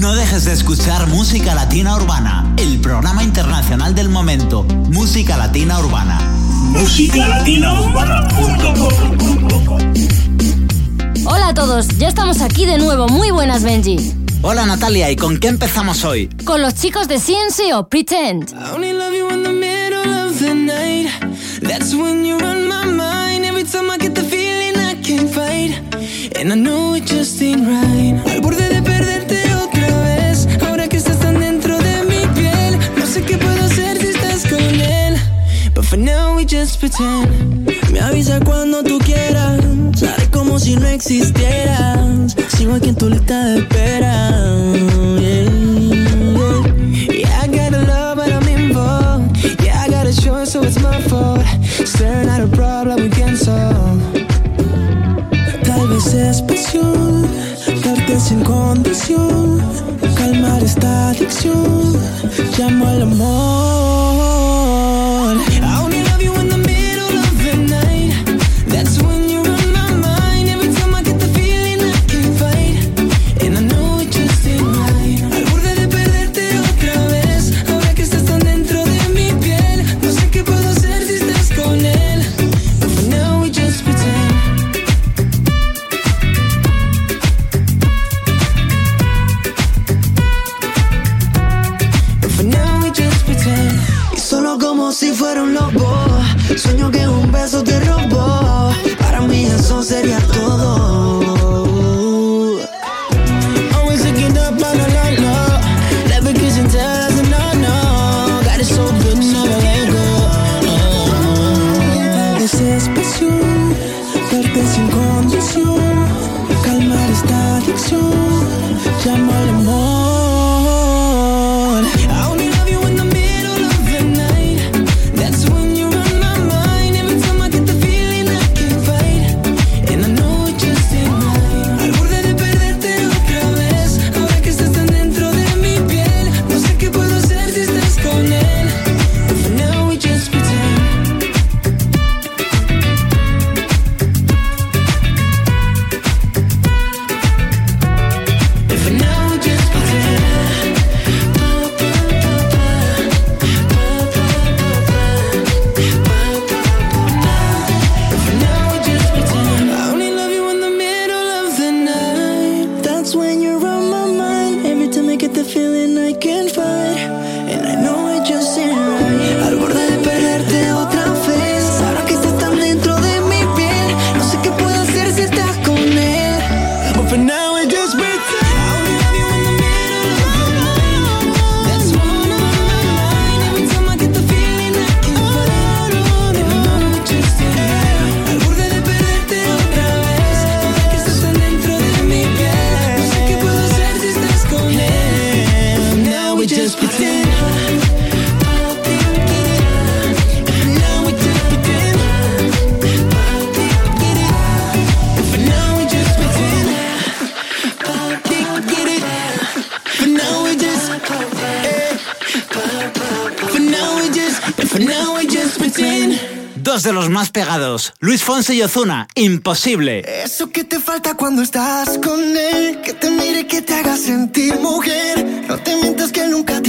No dejes de escuchar Música Latina Urbana, el programa internacional del momento. Música Latina Urbana. Música Latina Urbana. Hola a todos, ya estamos aquí de nuevo. Muy buenas, Benji. Hola Natalia, ¿y con qué empezamos hoy? Con los chicos de CNCO, Pretend. That's when you run my mind. Me avisa cuando tú quieras. Haré como si no existieras. Sigo aquí en tu lista de espera. Yeah. I got a love, but I'm involved. Yeah, I got a short, so it's my fault. Staring at a problem we can't solve. Tal vez es pasión, darte sin condición. Calmar esta adicción. Llamo al amor. Luis y Ozuna, imposible. Eso que te falta cuando estás con él, que te mire, que te haga sentir mujer. No te mientas que nunca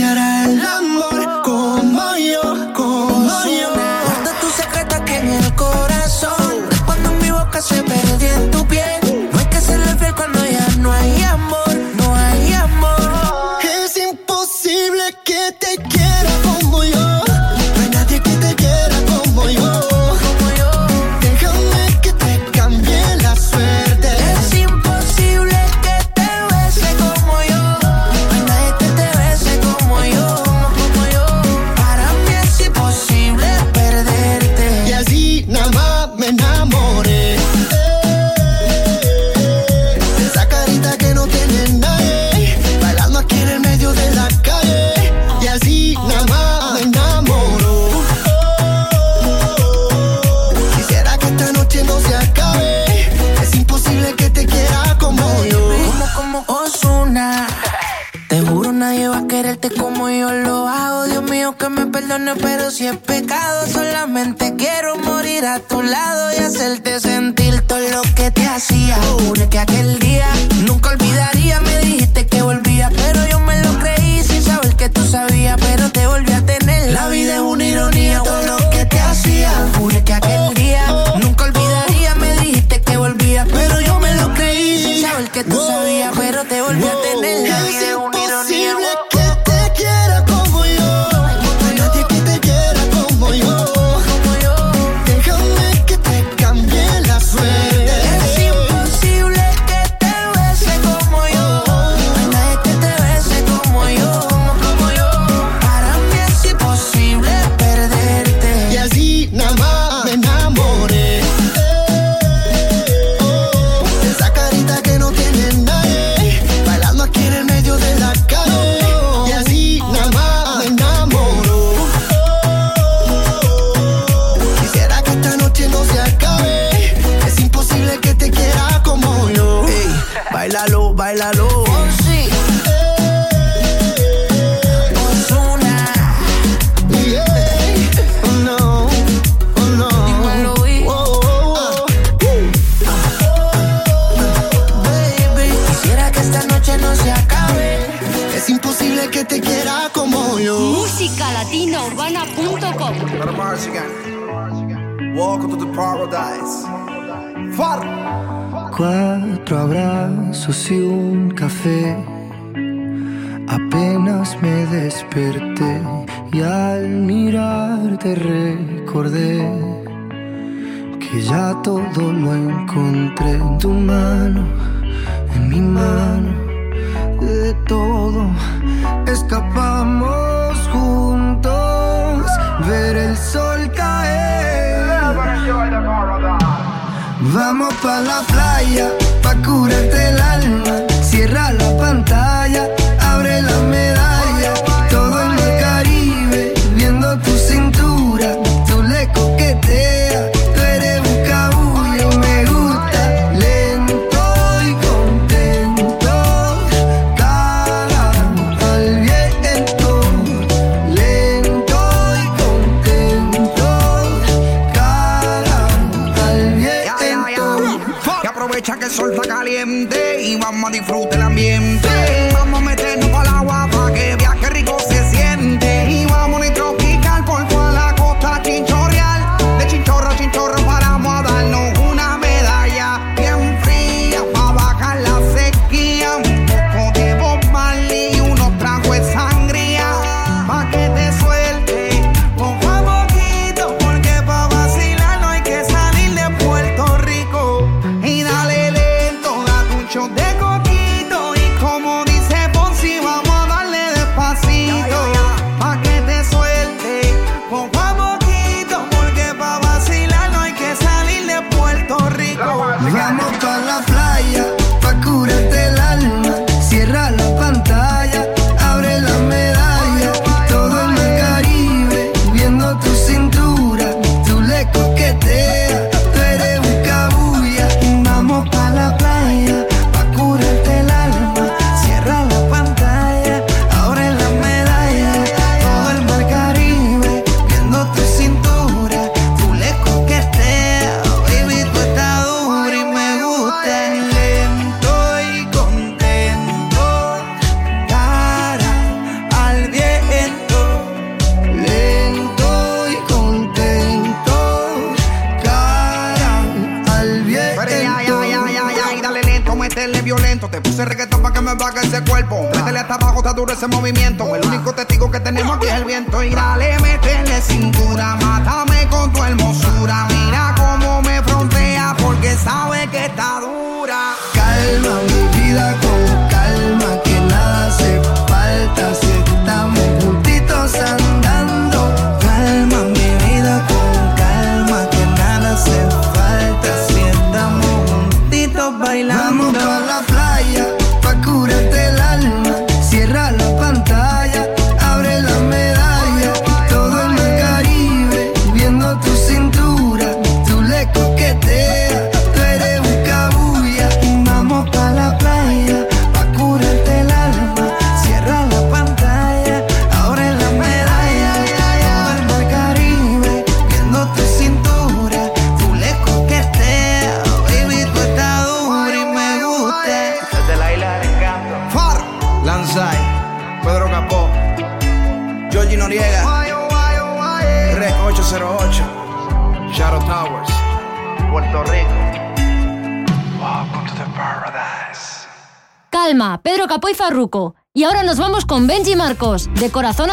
de corazón.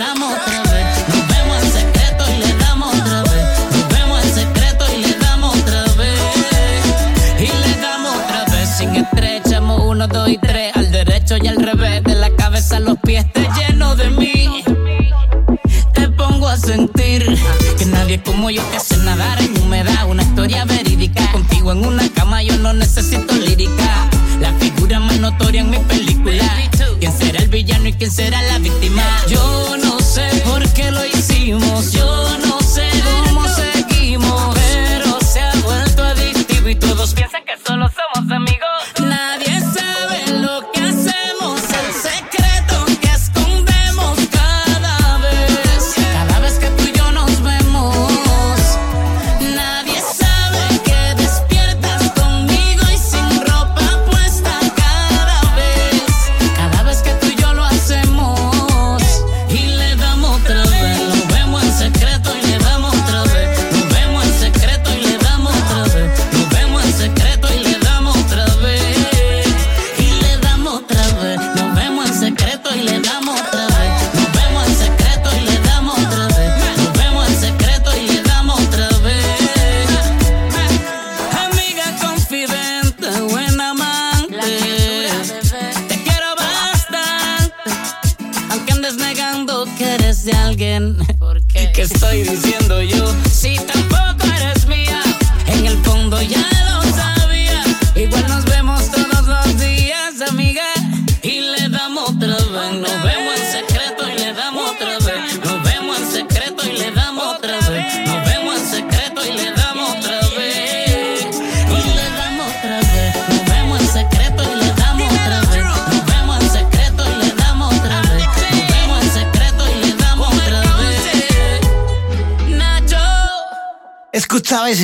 Nos vemos en secreto y le damos otra vez. Nos vemos en secreto y le damos otra vez. Y le damos otra vez sin estrechamos uno, dos y tres. Al derecho y al revés, de la cabeza a los pies, te lleno de mí. Te pongo a sentir que nadie como yo que hace nadar en humedad. Una historia verídica. Contigo en una cama yo no necesito lírica. La figura más notoria en mi película. ¿Quién será el villano y quién será la víctima?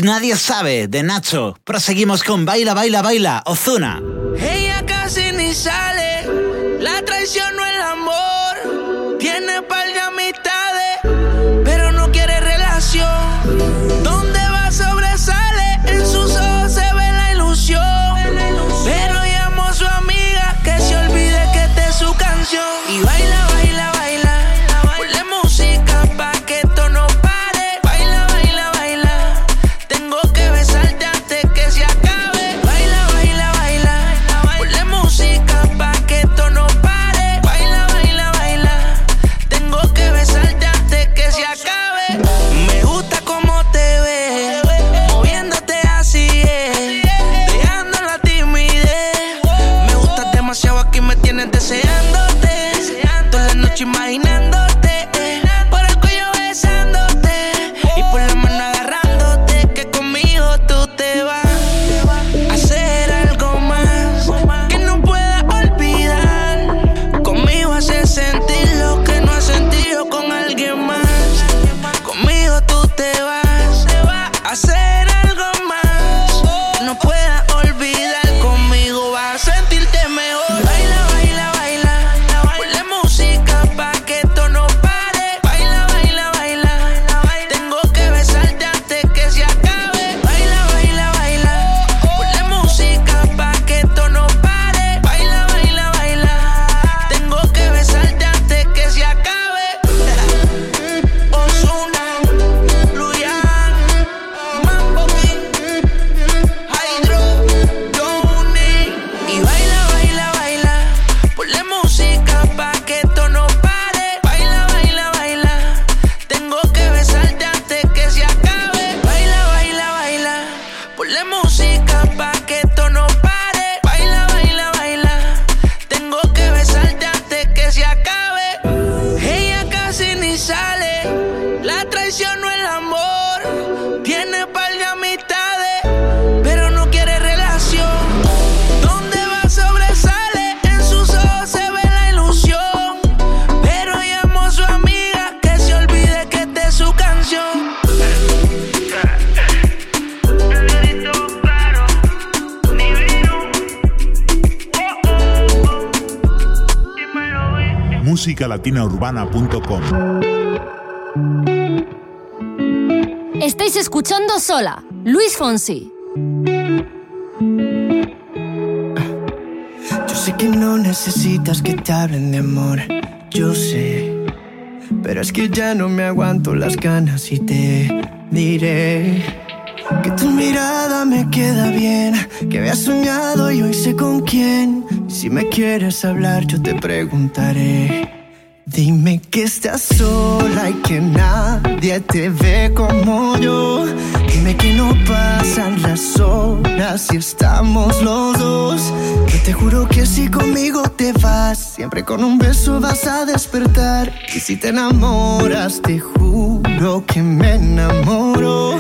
Nadie Sabe de Nacho. Proseguimos con Baila, Baila, Baila, Ozuna. Estáis escuchando sola, Luis Fonsi. Yo sé que no necesitas que te hablen de amor, yo sé. Pero es que ya no me aguanto las ganas y te diré que tu mirada me queda bien, que había soñado y hoy sé con quién. Si me quieres hablar, yo te preguntaré. Dime que estás sola y que nadie te ve como yo. Dime que no pasan las horas y estamos los dos. Yo te juro que si conmigo te vas, siempre con un beso vas a despertar. Y si te enamoras, te juro que me enamoro.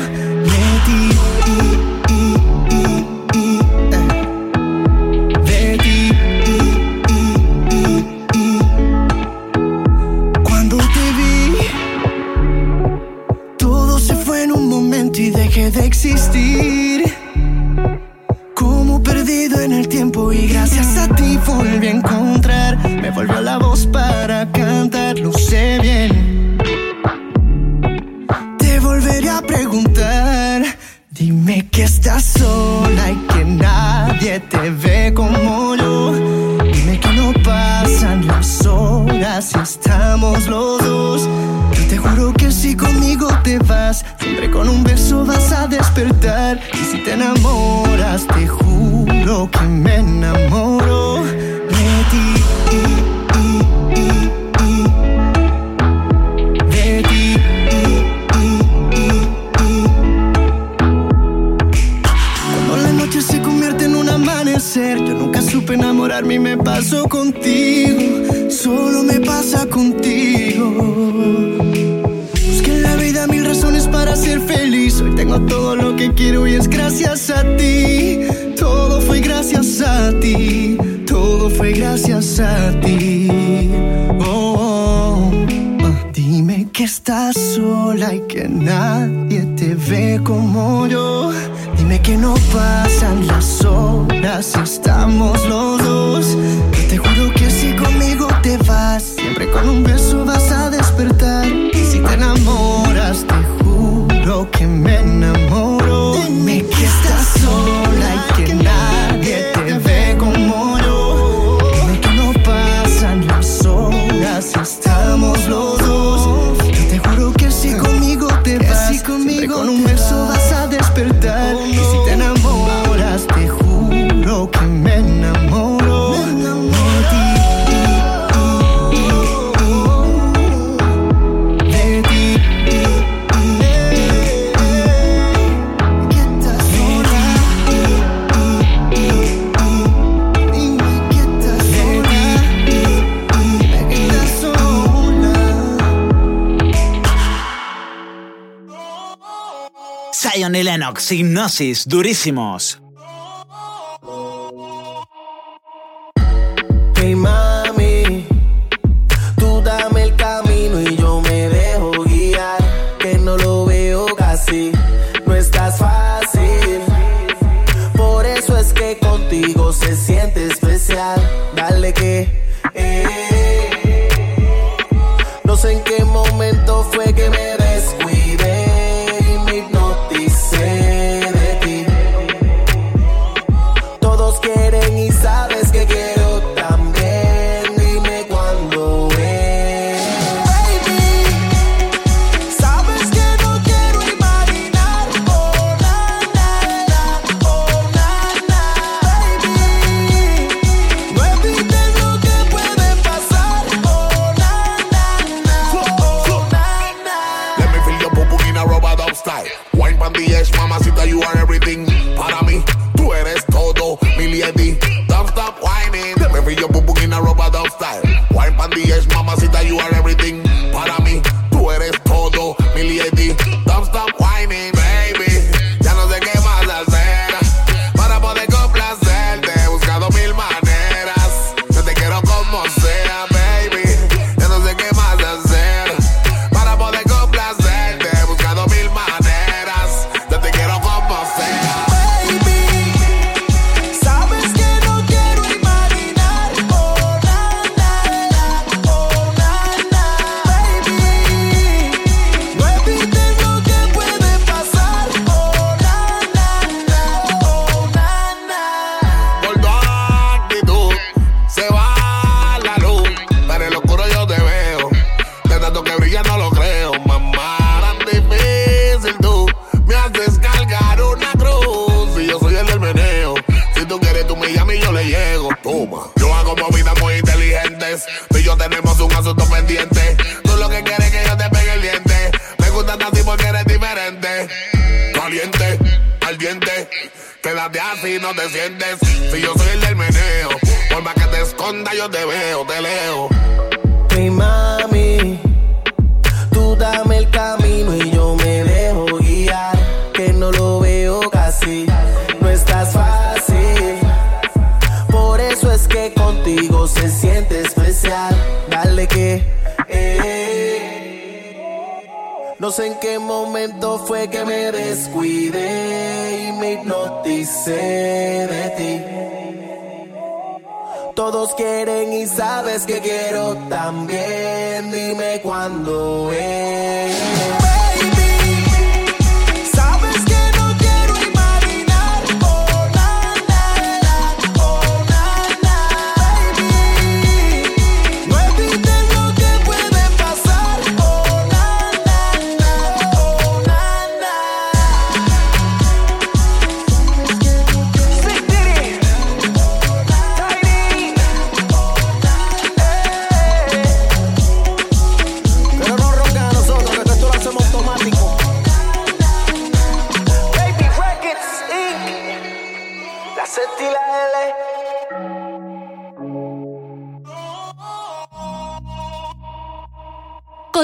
gimnasis durísimos.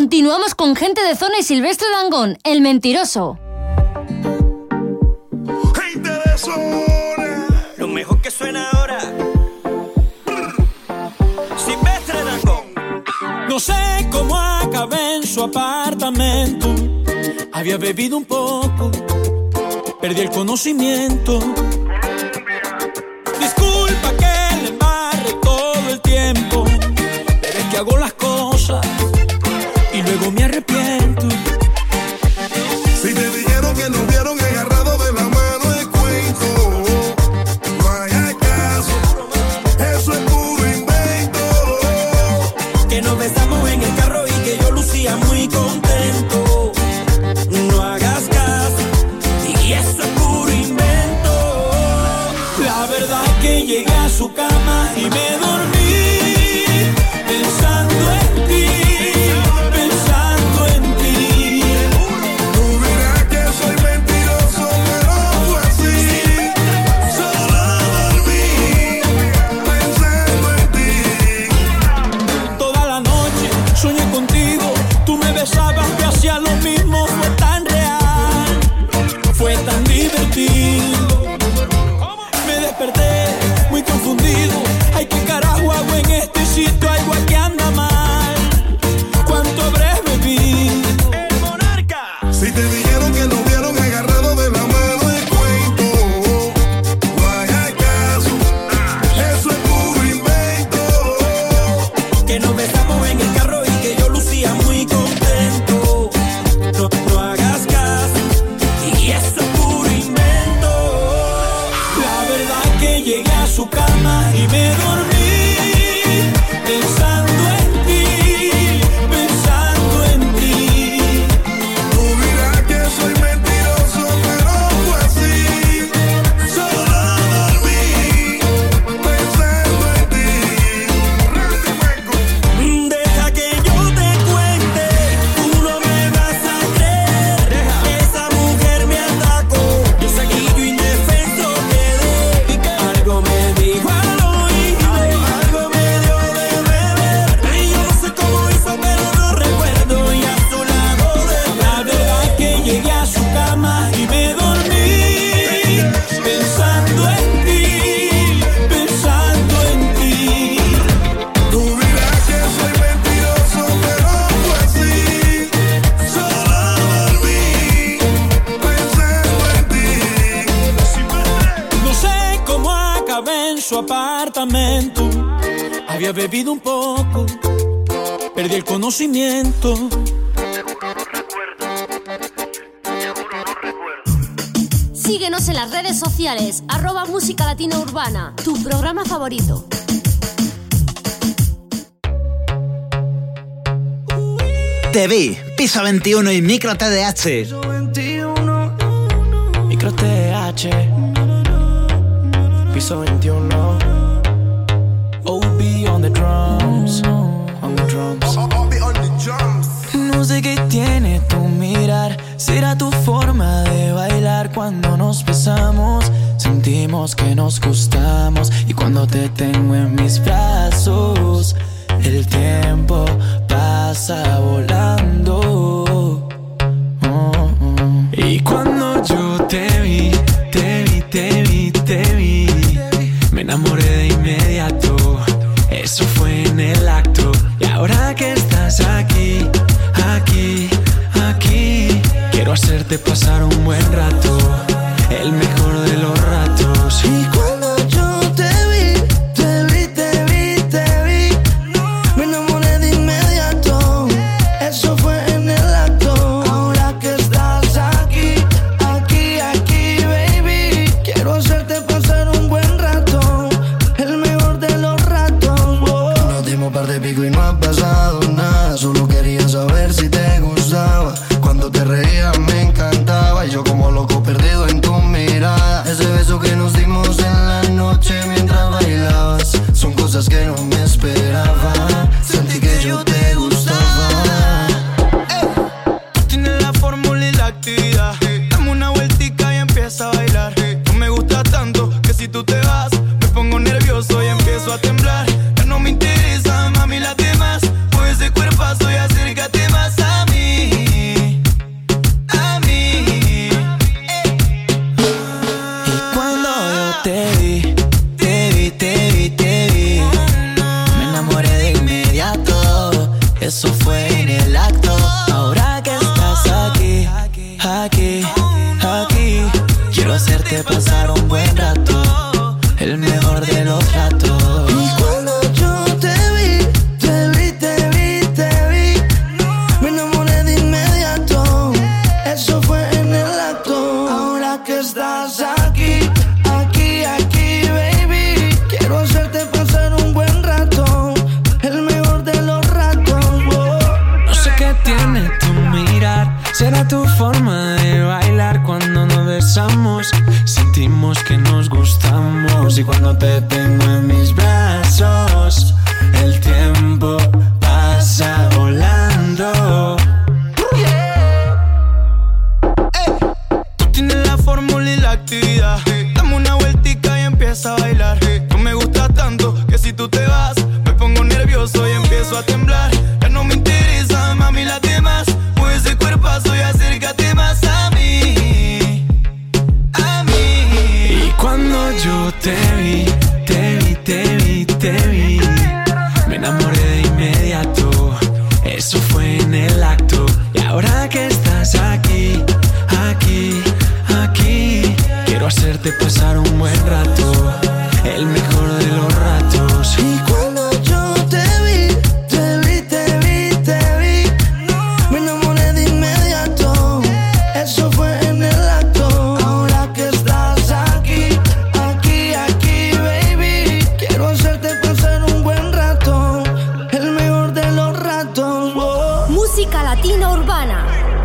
Continuamos con gente de zona y Silvestre Dangón, el mentiroso. Gente de zona. Lo mejor que suena ahora. Silvestre Dangón. No sé cómo acabé en su apartamento. Había bebido un poco. Perdí el conocimiento. Disculpa que le embarre todo el tiempo. Pero es que hago las cosas luego me arrepiento. Piso 21 y Micro TDH. Micro TDH. Piso 21. OB on the drums. On the drums. No sé qué tiene tu mirar. Será tu forma de bailar cuando nos besamos. Sentimos que nos gustamos. Y cuando te tengo en mis brazos, el tiempo pasa volando. Y cuando yo te vi, te vi, te vi, te vi, me enamoré de inmediato. Eso fue en el acto. Y ahora que estás aquí, aquí, aquí, quiero hacerte pasar un buen rato, el mejor de los ratos.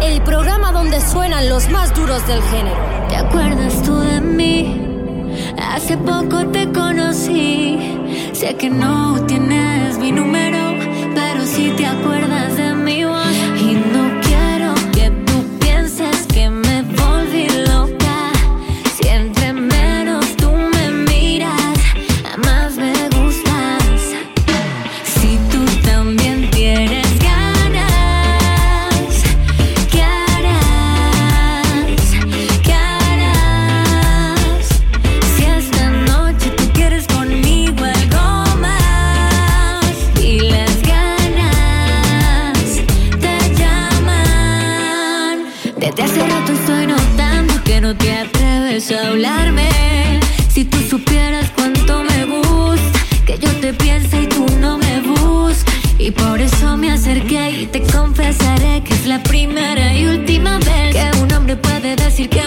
el programa donde suenan los más duros del género. ¿Te acuerdas tú de mí? Hace poco te conocí. Sé que no tienes mi número, pero si te acuerdas de mí. puede decir que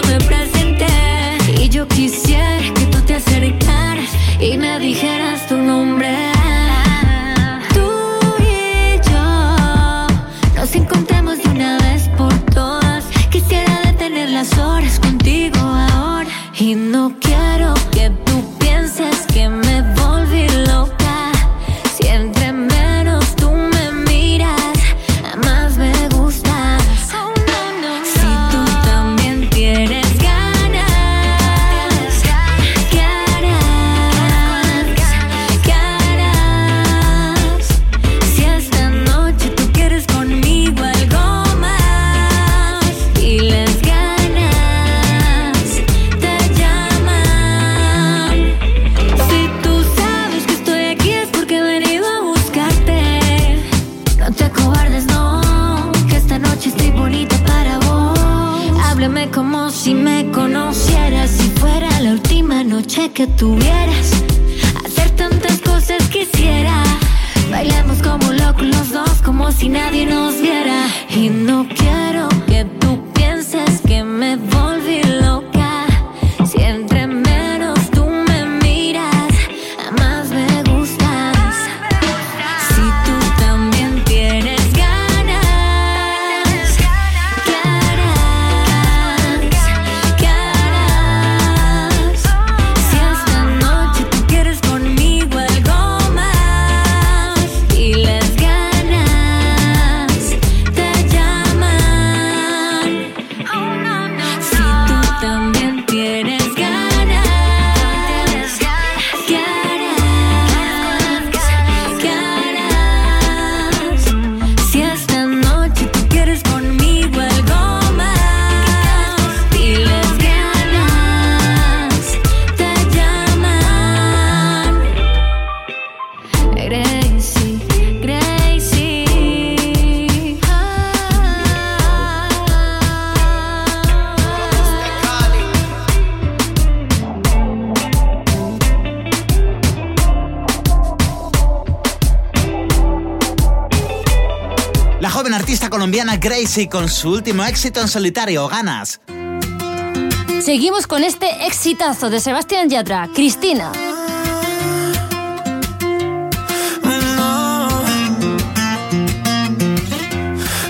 Gracie con su último éxito en solitario, Ganas. Seguimos con este exitazo de Sebastián Yatra, Cristina.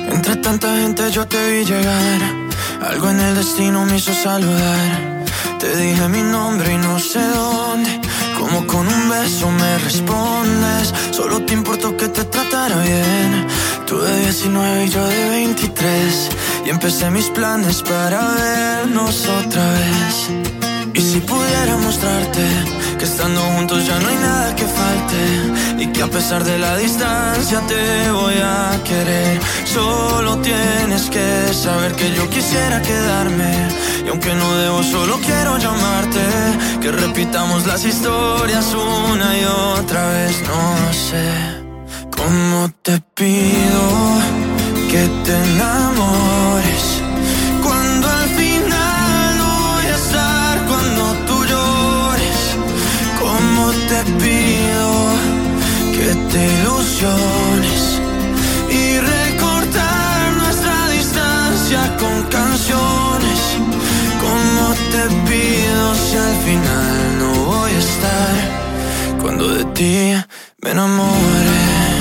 Entre tanta gente yo te vi llegar. Algo en el destino me hizo saludar. Te dije mi nombre y no sé dónde. Como con un beso me respondes. Solo te importó que te tratara bien. Tú de 19 y yo de 23. Y empecé mis planes para vernos otra vez. Y si pudiera mostrarte que estando juntos ya no hay nada que falte y que a pesar de la distancia te voy a querer. Solo tienes que saber que yo quisiera quedarme y aunque no debo solo quiero llamarte que repitamos las historias una y otra vez. No sé cómo te pido que te enamores cuando al final no voy a estar cuando tú llores. Como te pido que te ilusiones y recortar nuestra distancia con canciones. Como te pido si al final no voy a estar cuando de ti me enamore.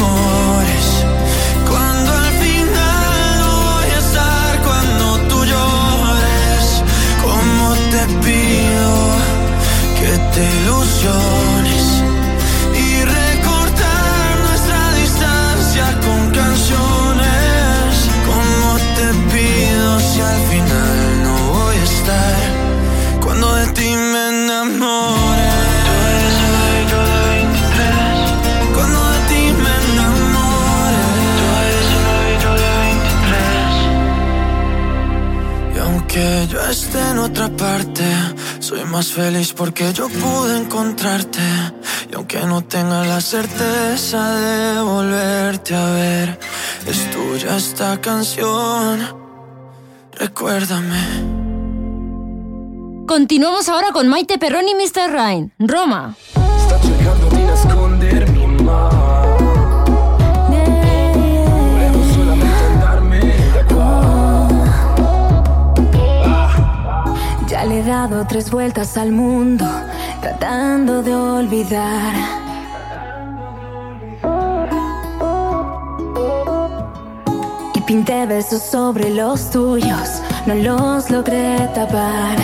Y recortar nuestra distancia con canciones. Como te pido si al final no voy a estar cuando de ti me enamore. Cuando de ti me enamore. Y aunque yo esté en otra parte, soy más feliz porque yo pude encontrarte. Y aunque no tenga la certeza de volverte a ver, es tuya esta canción. Recuérdame. Continuamos ahora con Maite Perroni y Mr. Rain, Roma. Sta Le he dado tres vueltas al mundo, tratando de olvidar. Y pinté versos sobre los tuyos, no los logré tapar.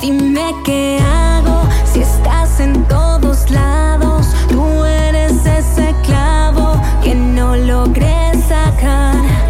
Dime qué hago si estás en todos lados. Tú eres ese clavo que no logré sacar.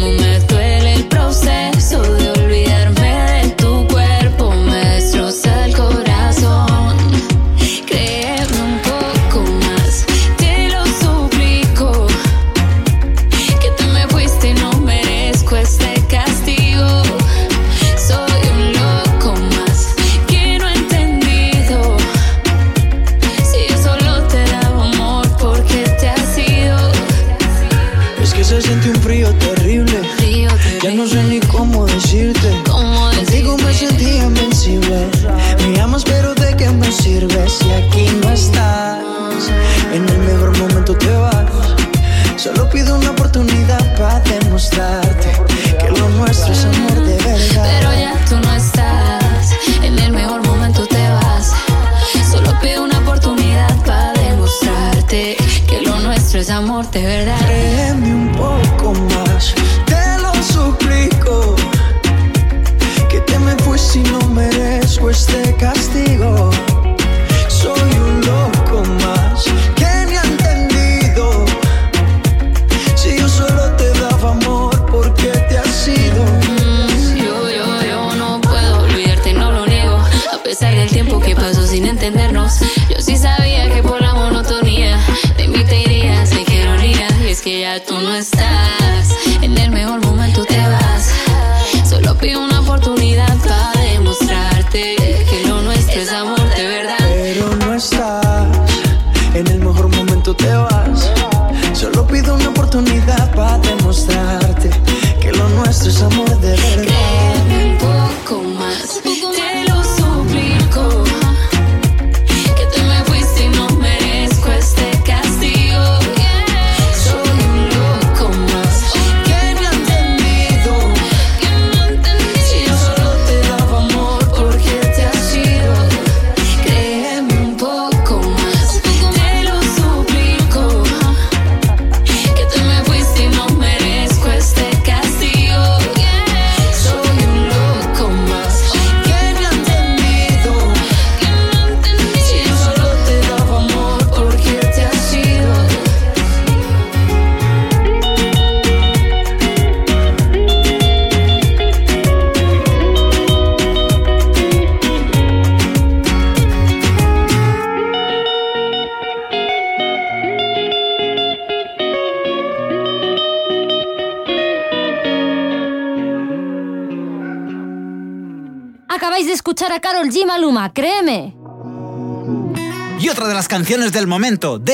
como.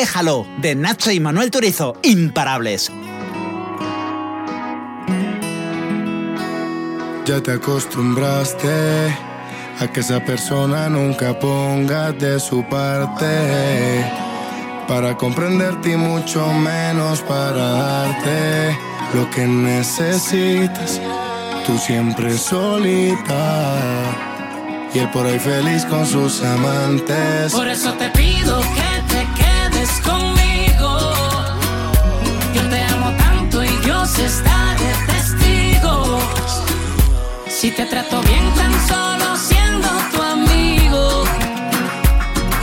Déjalo, de Nacho y Manuel Turizo, imparables. Ya te acostumbraste a que esa persona nunca ponga de su parte para comprenderte y mucho menos para darte lo que necesitas. Tú siempre solita y él por ahí feliz con sus amantes. Por eso te Si te trato bien tan solo siendo tu amigo.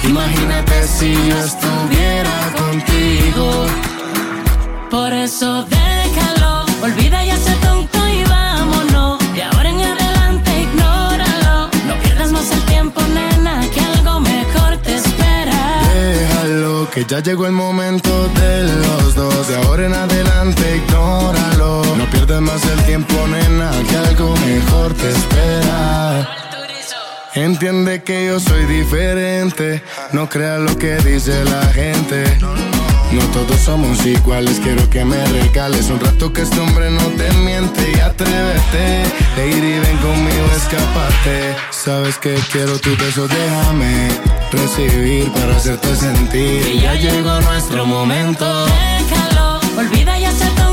Imagínate si yo estuviera contigo. Por eso déjalo, olvida ya ese tonto y vámonos. De ahora en adelante ignóralo. No pierdas más el tiempo, nena, que algo mejor te espera. Déjalo, que ya llegó el momento de los dos. De ahora en adelante, ignóralo. No pierdas más el tiempo, nena, te espera. Entiende que yo soy diferente. No creas lo que dice la gente. No todos somos iguales, quiero que me regales un rato que este hombre no te miente y atrévete. Lady, ven conmigo, escapate. Sabes que quiero tu beso, déjame recibir para hacerte sentir. Y ya llegó nuestro momento. Déjalo, olvida y vámonos.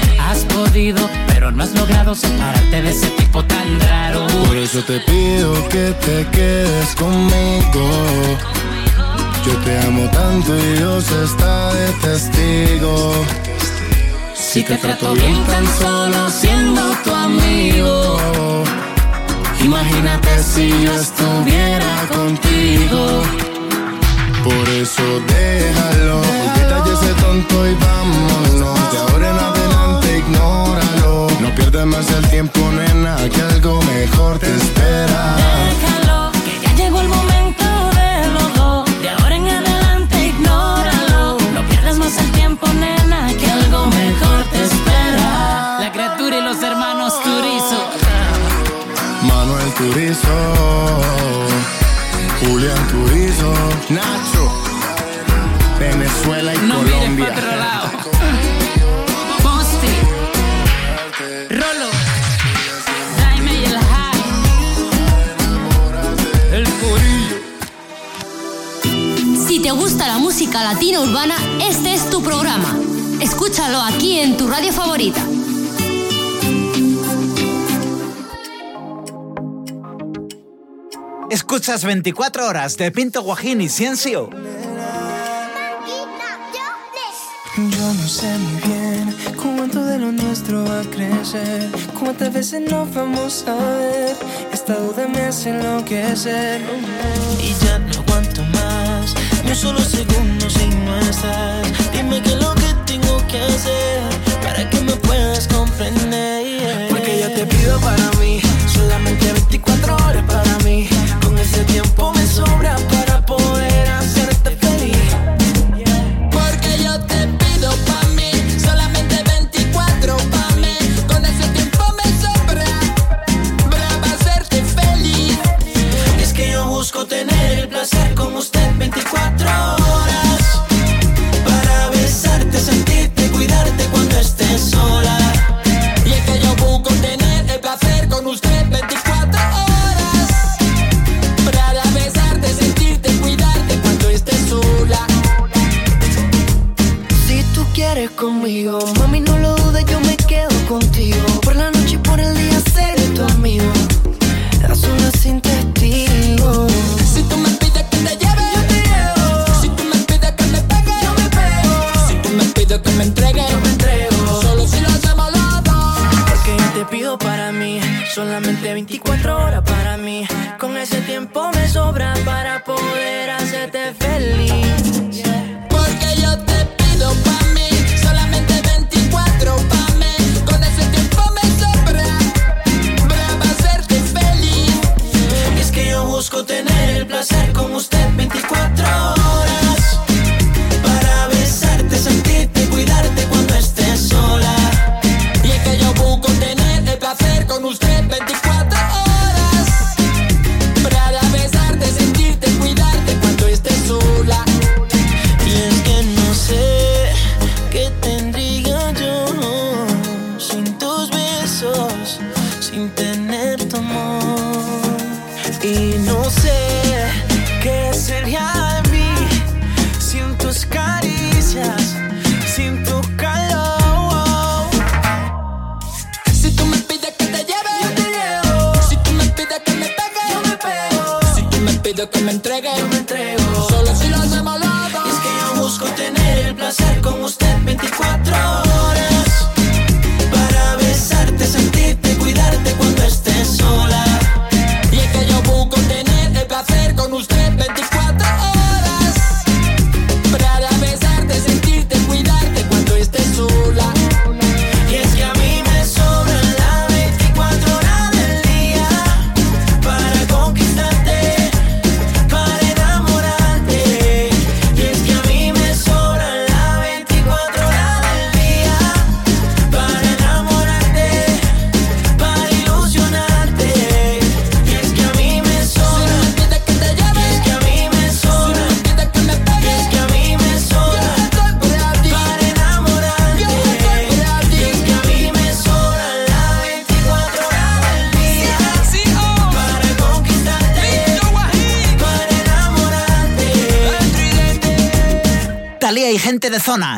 Has podido, pero no has logrado separarte de ese tipo tan raro. Por eso te pido que te quedes conmigo. Yo te amo tanto y Dios está de testigo. Si te trato bien tan solo siendo tu amigo. Imagínate si yo estuviera contigo. Por eso déjalo, olvida ya ese tonto y vámonos. De ahora en adelante ignóralo. No pierdas más el tiempo, nena, que algo mejor te espera. Déjalo, que ya llegó el momento de los dos. De ahora en adelante ignóralo. No pierdas más el tiempo, nena, que algo mejor te espera. La criatura y los hermanos Turizo. Manuel Turizo, Julián Turizo, Nacho, Venezuela y No Colombia. Te gusta la música latina urbana, este es tu programa. Escúchalo aquí en tu radio favorita. Escuchas 24 horas de Pinto Guajín y Ciencio. Yo no sé muy bien cuánto de lo nuestro va a crecer. Cuántas veces nos vamos a ver. Esta duda me hace enloquecer. Y ya no aguanto más. Un solo segundo sin no estás. Dime qué es lo que tengo que hacer para que me puedas comprender. Porque yo te pido para mí solamente 24 horas para mí. Con ese tiempo me sobra para poder hacerte feliz. Porque yo te pido pa' mí, solamente 24 pa' mí. Con ese tiempo me sobra para hacerte feliz. Es que yo busco tener el placer con usted Y es que yo busco tener el placer con usted 24 horas. Para besarte, sentirte, cuidarte cuando estés sola. Si tú quieres conmigo, mami no lo dudes, yo me quedo contigo solamente 24 horas para mí. Con ese tiempo me sobra para poder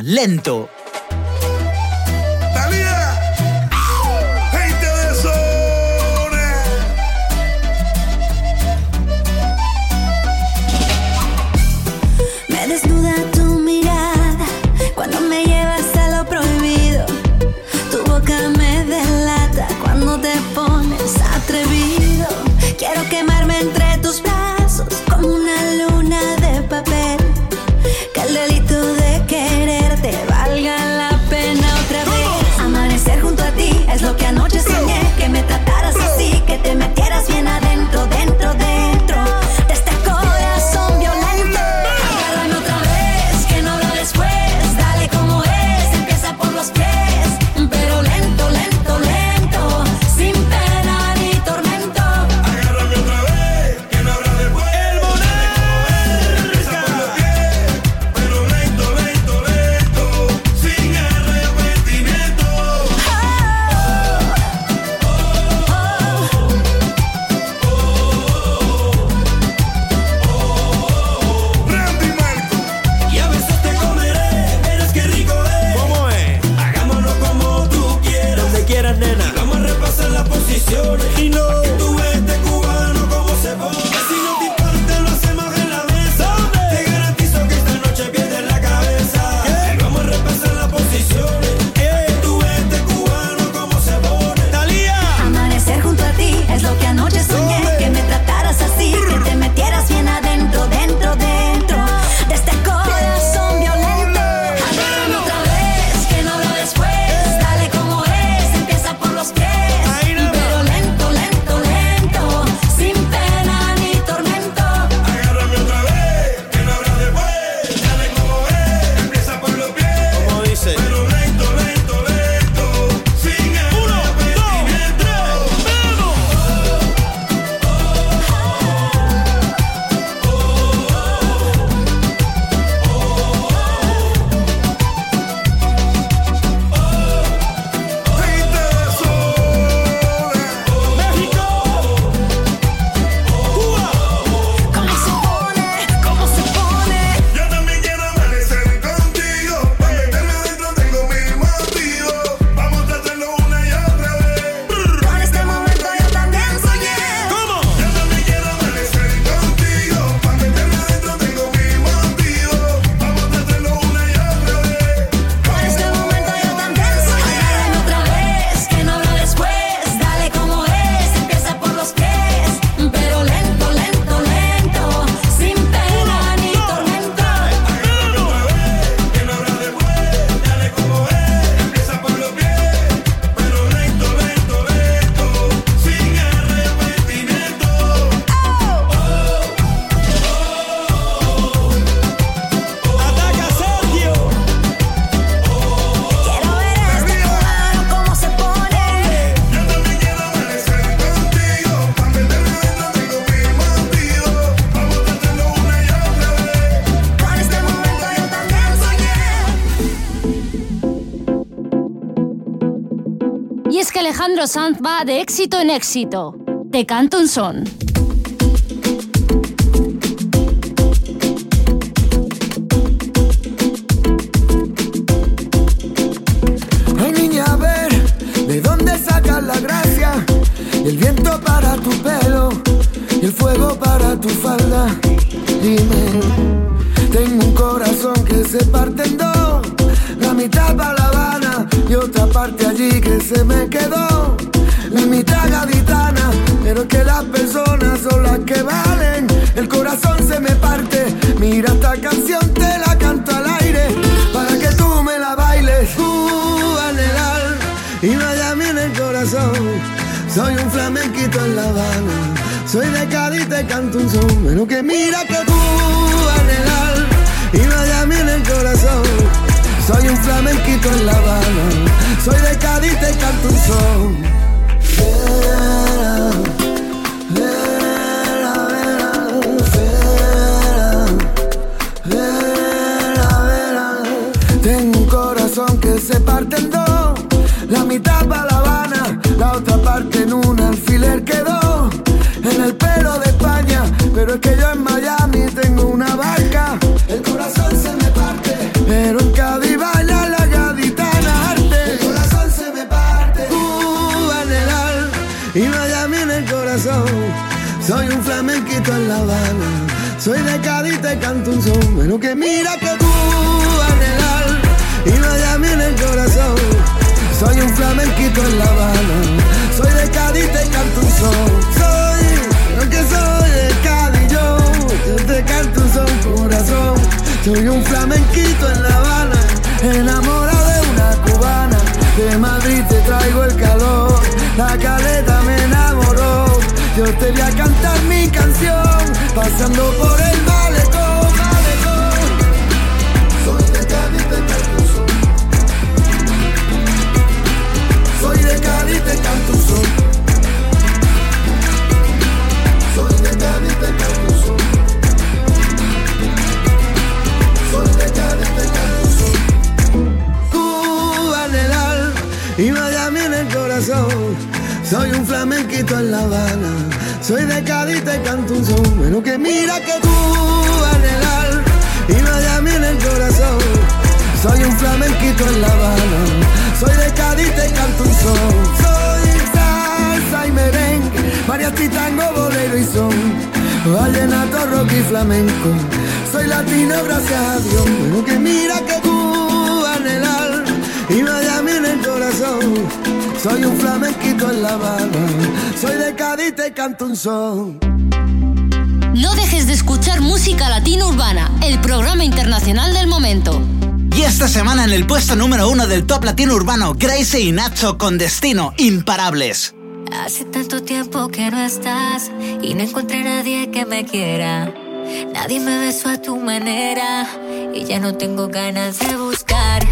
lento. Sanz va de éxito en éxito. Te canto un son. Ay niña, a ver, ¿de dónde sacas la gracia? Y el viento para tu pelo, y el fuego para tu falda. Dime, tengo un corazón que se parte en dos, la mitad para La Habana y otra parte allí que se me quedó. Pero que las personas son las que valen. El corazón se me parte, mira esta canción te la canto al aire para que tú me la bailes. El alma y Miami en el corazón. Soy un flamenquito en La Habana, soy de Cádiz te canto un son. Menos que mira que el alma y Miami en el corazón. Soy un flamenquito en La Habana, soy de Cádiz te canto un son. Pero es que yo en Miami tengo una barca. La Habana, soy de Cádiz te canto un son. Menos que mira que el alma y Miami en el corazón. Soy un flamenquito en La Habana, soy de Cádiz te canto un son. Soy, lo que soy de Cádiz yo, yo te canto un son corazón. Soy un flamenquito en La Habana, enamorado de una cubana. De Madrid te traigo el calor, la caleta me enamoró. Yo te voy a cantar mi canción, pasando por el malecón, malecón. Soy de Cádiz, te canto. Soy de Cádiz, te canto. Soy de Cádiz, te canto. Soy de Cádiz, te canto. Cuba en el alma y Miami en el corazón. Soy un flamenquito en La Habana. Soy de Cádiz, te canto un son. Menos que mira que Cuba en el alma y Miami en el corazón. Soy un flamenquito en La Habana. Soy de Cádiz, te canto un son. Soy salsa y merengue, mariachi, tango, bolero y son. Vallenato, rock y flamenco. Soy latino, gracias a Dios. Menos que mira que Cuba en el alma y Miami en el corazón. Soy un flamenquito en La Habana. Soy de Cádiz, te canto un son. No dejes de escuchar música latina urbana, el programa internacional del momento. Y esta semana en el puesto número uno del top latino urbano, Gracie y Nacho con Destino, imparables. Hace tanto tiempo que no estás y no encontré a nadie que me quiera. Nadie me besó a tu manera y ya no tengo ganas de buscar.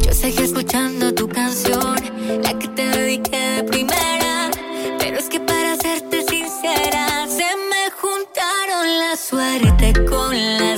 Yo seguí escuchando tu canción, la suerte con las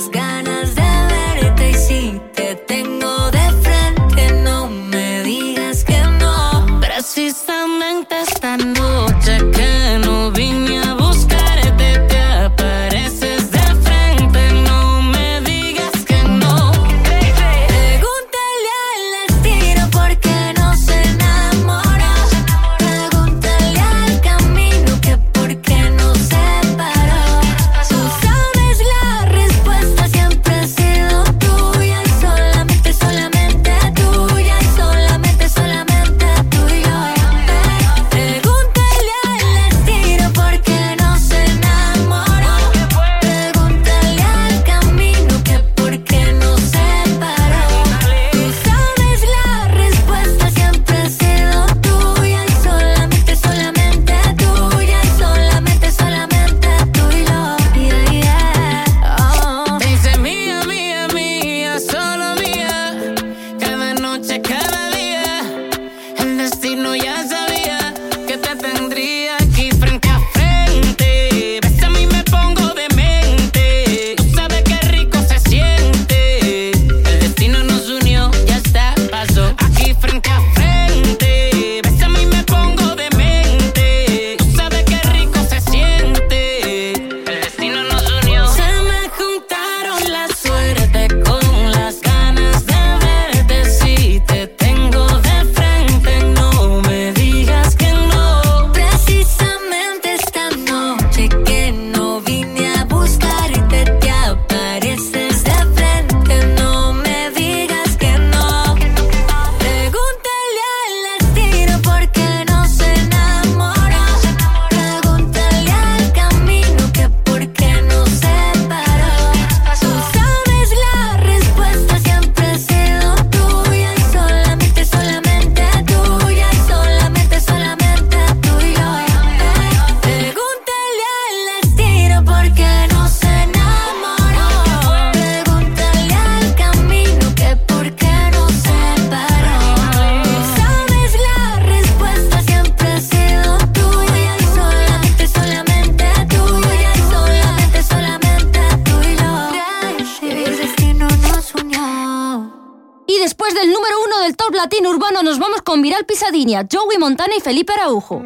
Joey Montana y Felipe Araujo.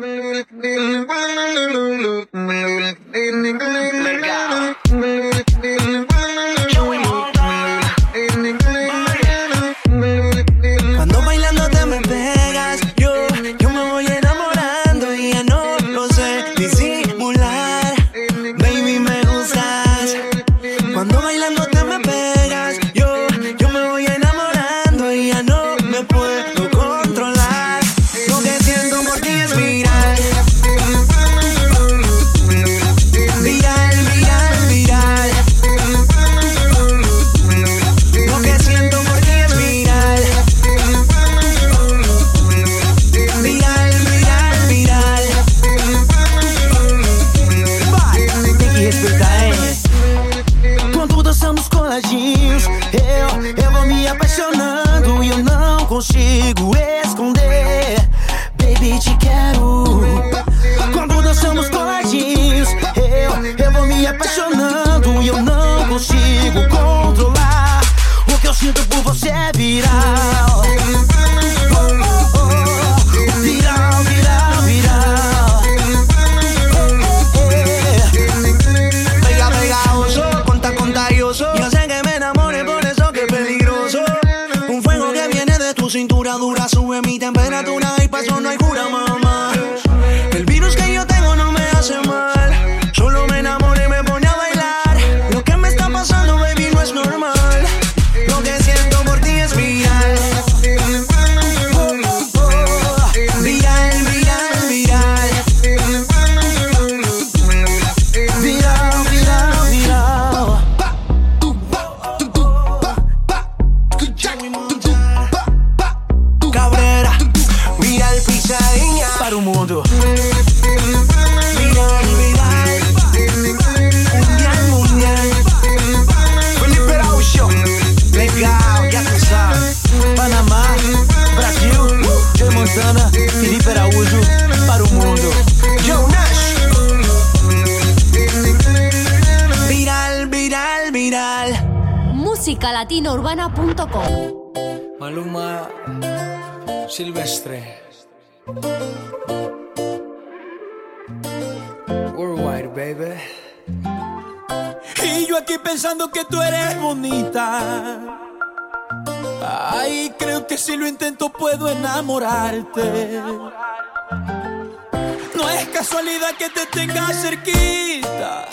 que te tenga cerquita.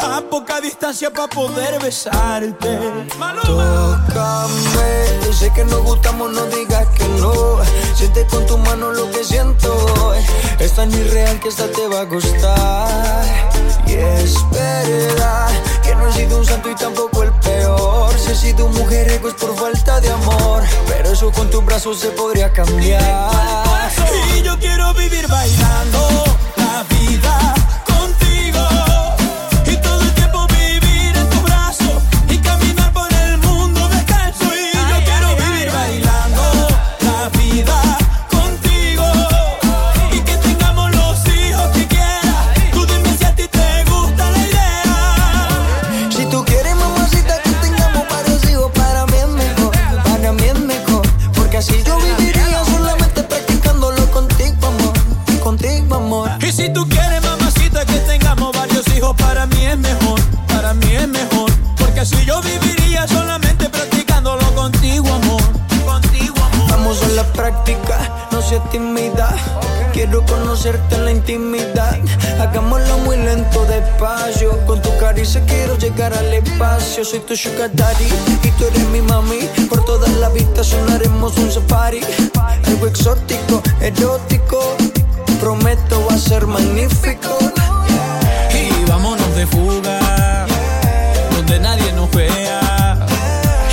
A poca distancia para poder besarte. Maluma. Tócame, sé que nos gustamos, no digas que no. Siente con tu mano lo que siento. Es tan irreal que esta te va a gustar. Y es verdad que no he sido un santo y tampoco el peor. Sé si tu mujeriego es por falta de amor, pero eso con tus brazos se podría cambiar. Y yo quiero vivir bailando la vida Quiero conocerte en la intimidad. Hagámoslo muy lento, despacio. Con tu caricia quiero llegar al espacio. Soy tu sugar daddy y tú eres mi mami. Por toda la vistas sonaremos un safari. Algo exótico, erótico. Prometo va a ser magnífico. Y vámonos de fuga, donde nadie nos vea.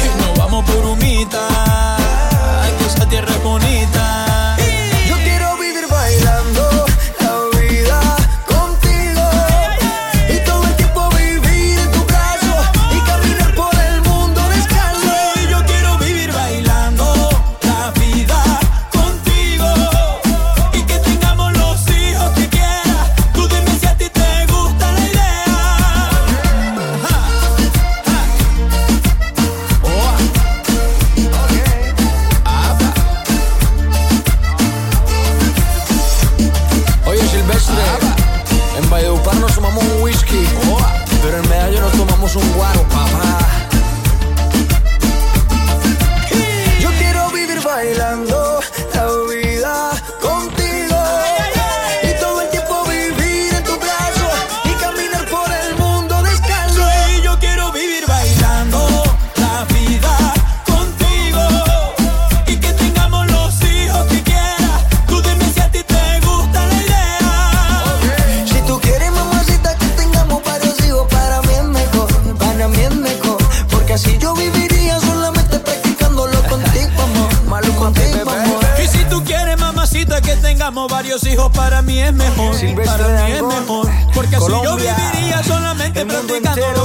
Y nos vamos por humita, que esa tierra es bonita.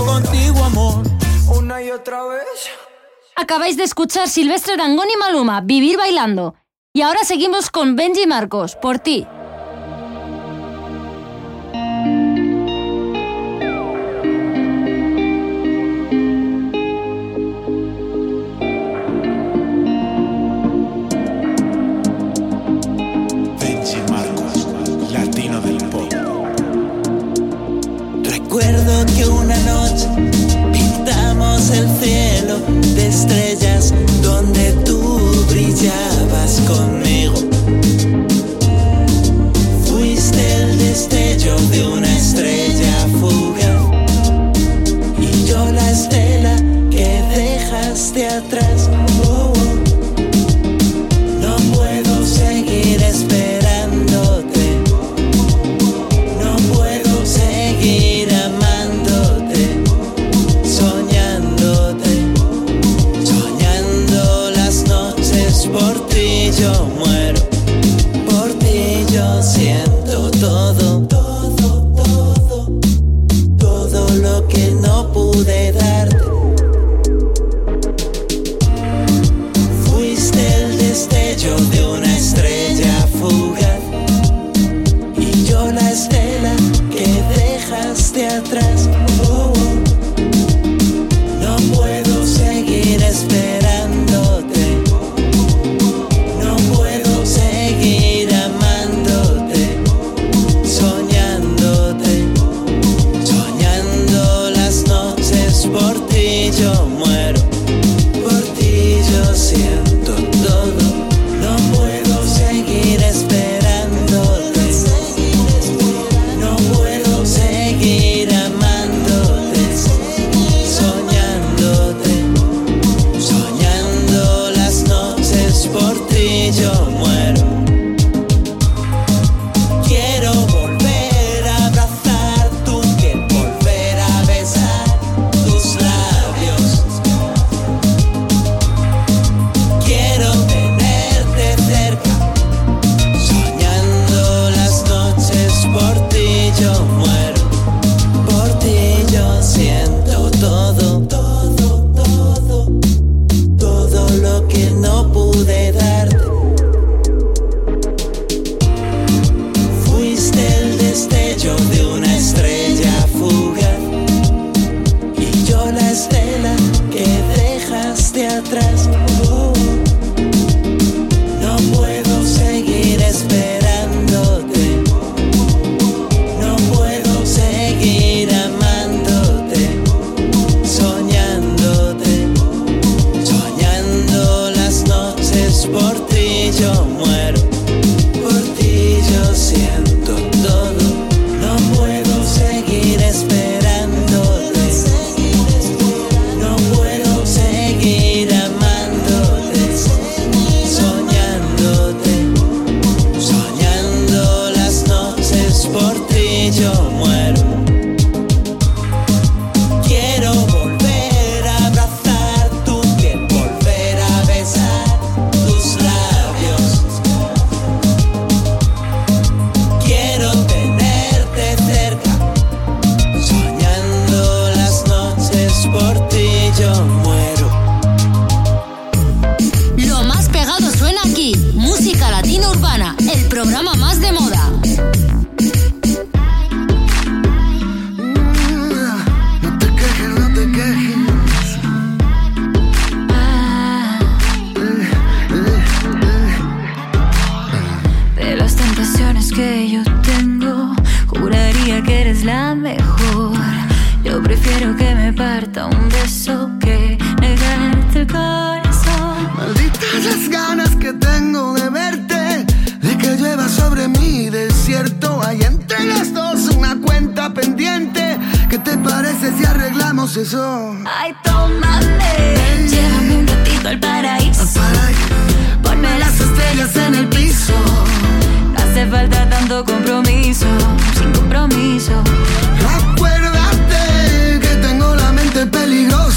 contigo, amor. Una y otra vez. Acabáis de escuchar Silvestre Dangón y Maluma, Vivir Bailando. Y ahora seguimos con Benji Marcos, por ti.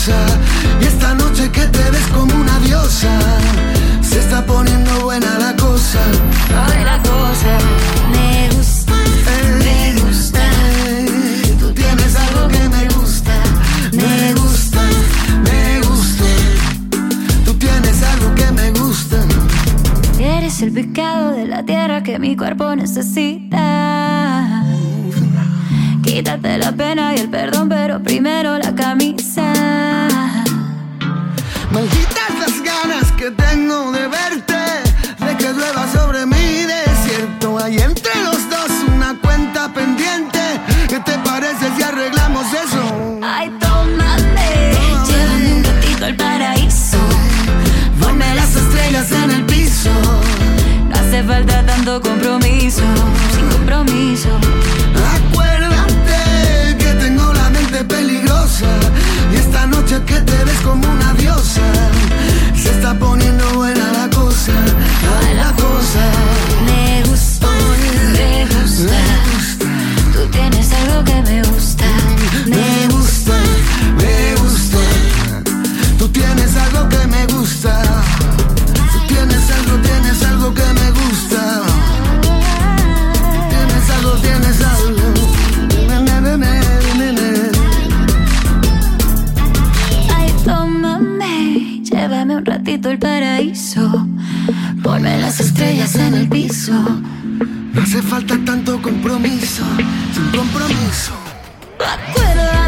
y esta noche que te ves como una diosa se está poniendo buena la cosa. Ay, la cosa me gusta, me gusta. Tú tienes algo que me gusta, me gusta, me gusta. Tú tienes algo que me gusta. Eres el pecado de la tierra que mi cuerpo necesita. Quítate la pena y el perdón, pero primero la camisa. Malditas las ganas que tengo de verte, de que llueva sobre mi desierto. Hay entre los dos una cuenta pendiente. ¿Qué te parece si arreglamos eso? Ay, tómame, llévame un ratito al paraíso. Ponme las estrellas en el piso. No hace falta tanto compromiso, sin compromiso. Y esta noche que te ves como una diosa. Se está poniendo buena la cosa, No hace falta tanto compromiso, sin compromiso. Acuérdate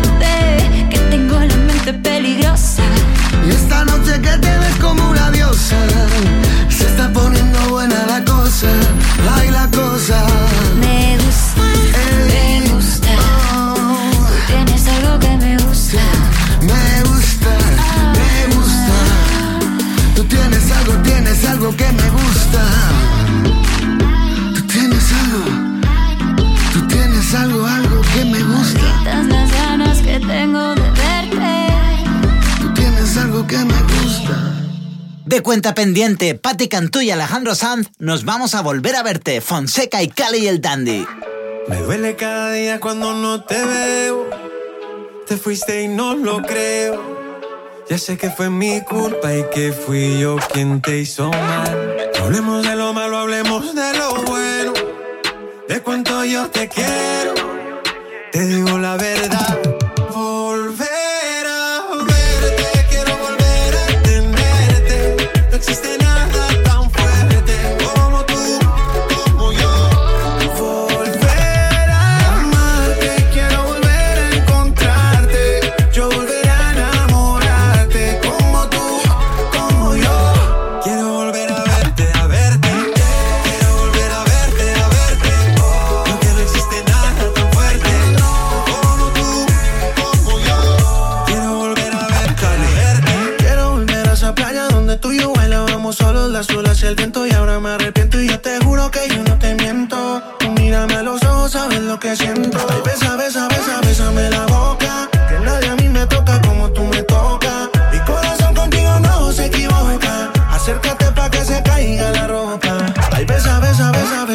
De cuenta pendiente, Patti Cantú y Alejandro Sanz, nos vamos a volver a verte, Fonseca y Cali y el Dandy. Me duele cada día cuando no te veo. Te fuiste y no lo creo. Ya sé que fue mi culpa y que fui yo quien te hizo mal. No hablemos de lo malo, hablemos de lo bueno. De cuánto yo te quiero.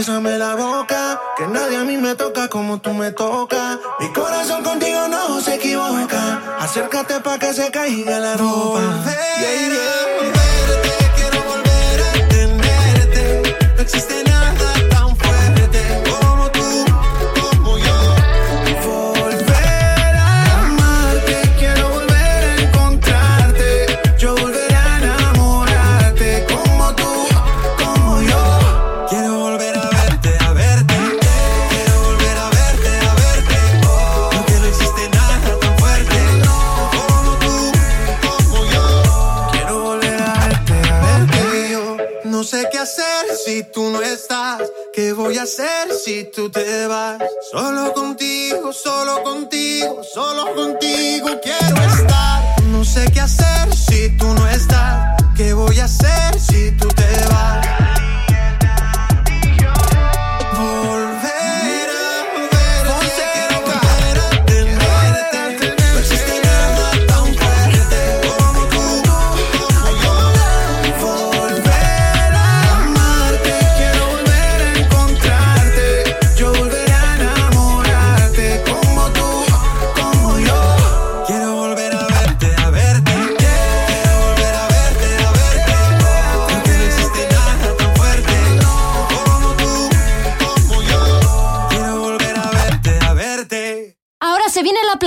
Bésame la boca. Que nadie a mí me toca como tú me tocas. Mi corazón contigo no se equivoca. Acércate pa' que se caiga la ropa. Yeah, yeah. Quiero volver a tenerte. No existe voy a hacer si tú te vas? Solo contigo, solo contigo, solo contigo quiero estar. No sé qué hacer si tú no estás. ¿Qué voy a hacer si tú te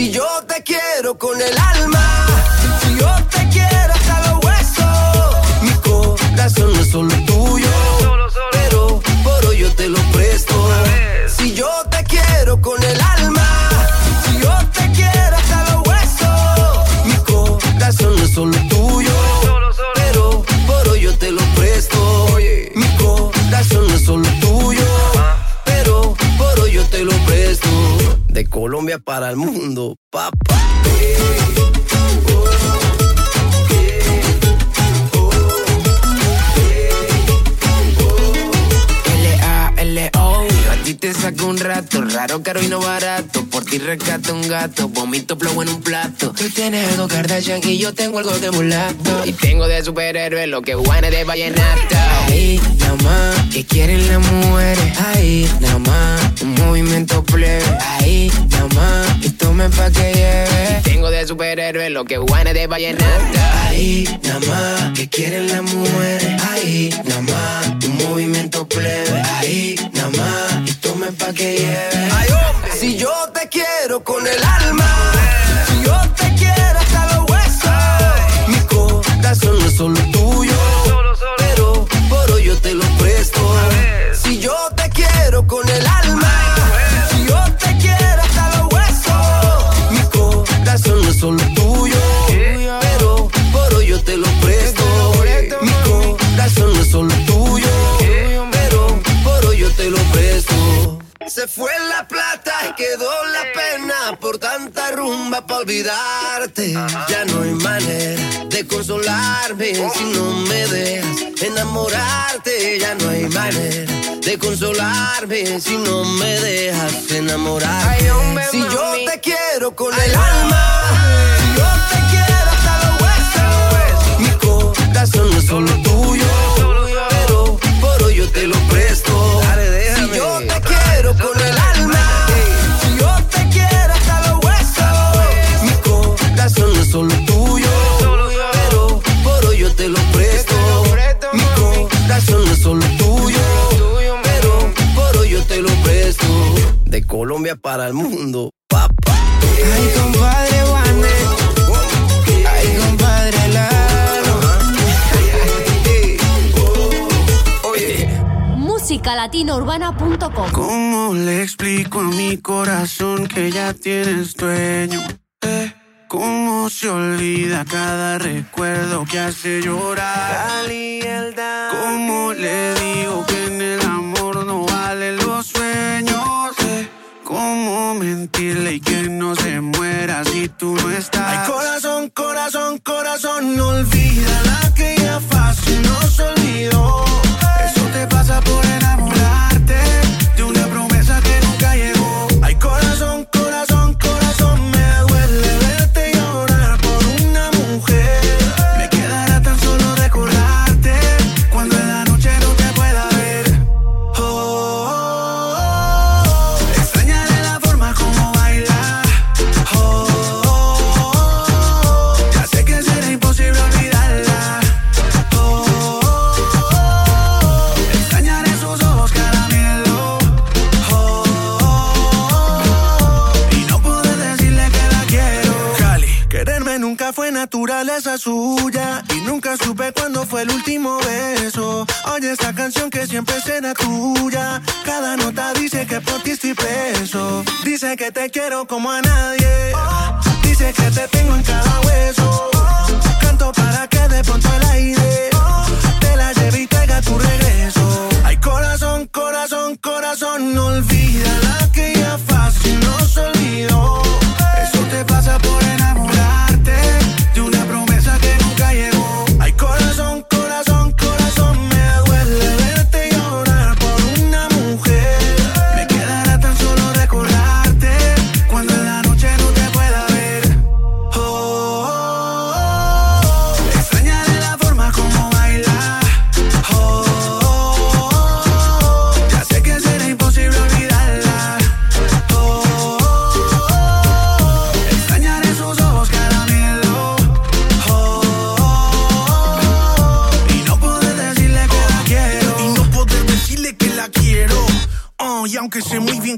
si yo te quiero con el alma, si yo te quiero hasta los huesos, mi corazón no es solo tuyo, pero por hoy yo te lo presto. Si yo te quiero con el alma, si yo te quiero hasta los huesos, mi corazón no es solo tuyo, pero por hoy yo te lo presto. Mi corazón no es solo tuyo, De Colombia para el mundo, papá. L-A-L-O A ti te saco un rato Raro, caro y no barato. Por ti rescato un gato Vomito flow en un plato. Tú tienes algo Kardashian Y yo tengo algo de mulato. Y tengo de superhéroe Lo que guane de vallenato. Ahí, nada más Que quieren las mujeres. Ahí, nada más Un movimiento plebe. Ahí, nada más Y tomen pa' que lleve. Y tengo de superhéroe Lo que guane de vallenato Ahí, nada más Que quieren las mujeres. Ahí, nada más Un movimiento plebe. Ahí, nada más Y tomen pa' que lleve. Si yo te quiero con el alma, si yo te quiero hasta los huesos, mi corazón no es solo tuyo, te lo presto. Si yo te quiero con el alma, si yo te quiero hasta los huesos, mi corazón no es solo tuyo, pero por hoy yo te lo presto. Mi corazón no es solo tuyo, pero por hoy yo te lo presto. Se fue la plata y quedó la pena por tanta rumba para olvidarte. Ya no hay manera de consolarme si no me dejas enamorarte. Ya no hay manera de consolarme si no me dejas enamorarte. Si yo te quiero con el alma, si yo te quiero hasta los huesos, mi corazón no es solo tuyo, pero por hoy yo te lo presto. De Colombia para el mundo, papá. Ay, compadre Juanes. Ay, compadre Lalo. musicalatinourbana.com ¿Cómo le explico a mi corazón que ya tienes dueño? Eh, ¿Cómo se olvida cada recuerdo que hace llorar? ¿Cómo le digo que en el amor ¿Cómo mentirle y que no se muera si tú no estás? Ay, corazón, corazón, corazón, no olvida la que ya fácil no se olvidó. Eso te pasa por enamorarte Y nunca supe cuándo fue el último beso. Oye esta canción que siempre será tuya. Cada nota dice que por ti estoy preso. Dice que te quiero como a nadie. Dice que te tengo en cada hueso. Canto para que de pronto el aire te la lleve y traiga tu regreso. Ay, corazón, corazón, corazón, no olvida la que ya fácil no se olvidó. Eso te pasa por enamorarte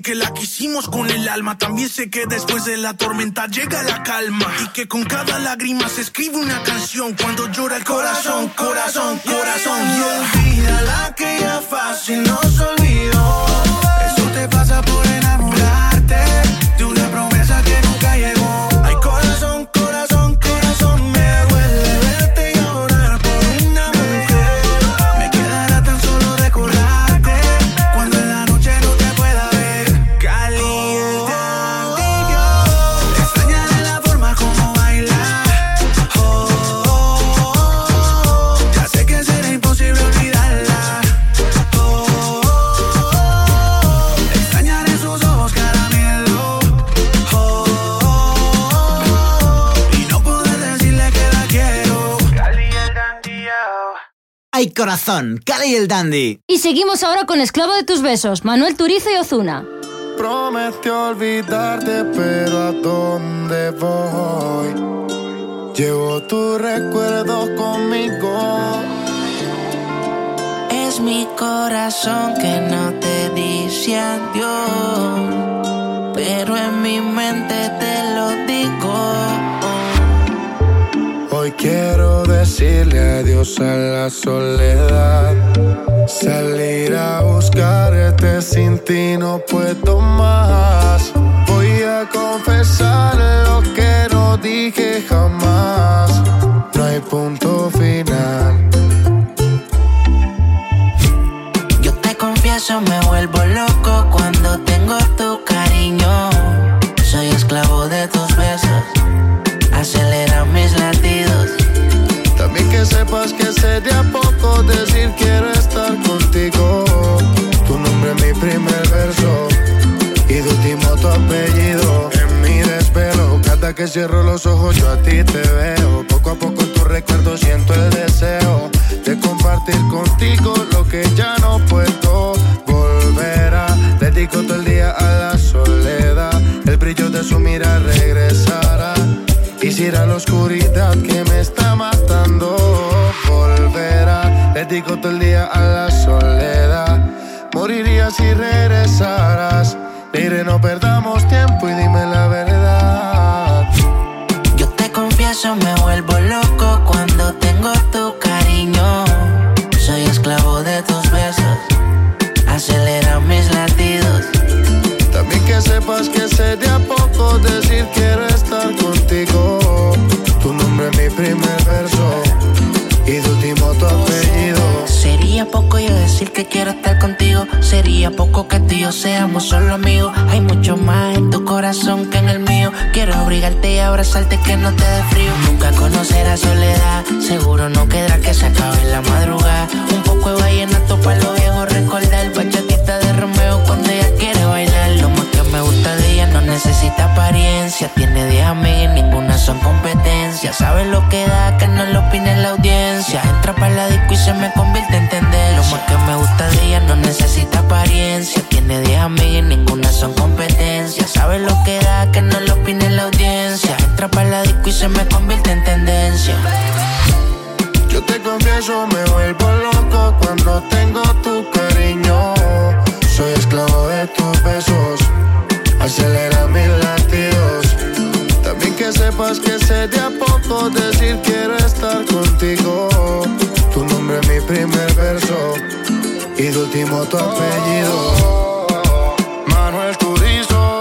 que la quisimos con el alma, también sé que después de la tormenta llega la calma. Y que con cada lágrima se escribe una canción cuando llora el corazón, corazón, corazón. Y olvídala que ya fácil nos olvidó. Eso te pasa por enamorarte corazón, Cali y el Dandy. Y seguimos ahora con Esclavo de tus besos, Manuel Turizo y Ozuna. Prometió olvidarte, pero ¿a dónde voy? Llevo tu recuerdo conmigo. Es mi corazón que no te dice adiós, pero en mi mente te lo digo. Hoy quiero decirle adiós a la soledad. Salir a buscarte sin ti no puedo más. Voy a confesar lo que no dije jamás. No hay punto final. Yo te confieso, me vuelvo loco cuando tengo tu que cierro los ojos yo a ti te veo. Poco a poco en tu recuerdo siento el deseo de compartir contigo lo que ya no puedo volver a. Dedico todo el día a la soledad, el brillo de su mirada regresará. Quisiera la oscuridad que me está matando volverá. Le digo todo el día a la soledad. Moriría si regresaras. Mire, no perdamos tiempo y dime la verdad. Confieso, me vuelvo quiero estar contigo. Sería poco que tú y yo seamos solo amigos. Hay mucho más en tu corazón que en el mío. Quiero abrigarte y abrazarte que no te dé frío. Nunca conocerás soledad. Seguro no quedará que se acabe la madrugada. Un poco de vallenato para los viejos recordar. Bachatita de Romeo cuando ella quiere bailar. Lo más que me gusta de ella no necesita apariencia. Tiene 10 amigas, ninguna son competencia. Sabe lo que da, que no lo opine la audiencia. Entra para la disco y se me convierte en tendencia. Lo más que me gusta de ella no necesita apariencia. Tiene 10 amigas, ninguna son competencia. Sabe lo que da, que no lo opine la audiencia. Entra para la disco y se me convierte en tendencia. Yo te confieso, me vuelvo loco cuando tengo tu cariño. Soy esclavo de tus besos, acelera mis latidos. Sepas que sé de a poco decir quiero estar contigo. Tu nombre es mi primer verso y de último tu apellido. Manuel Turizo,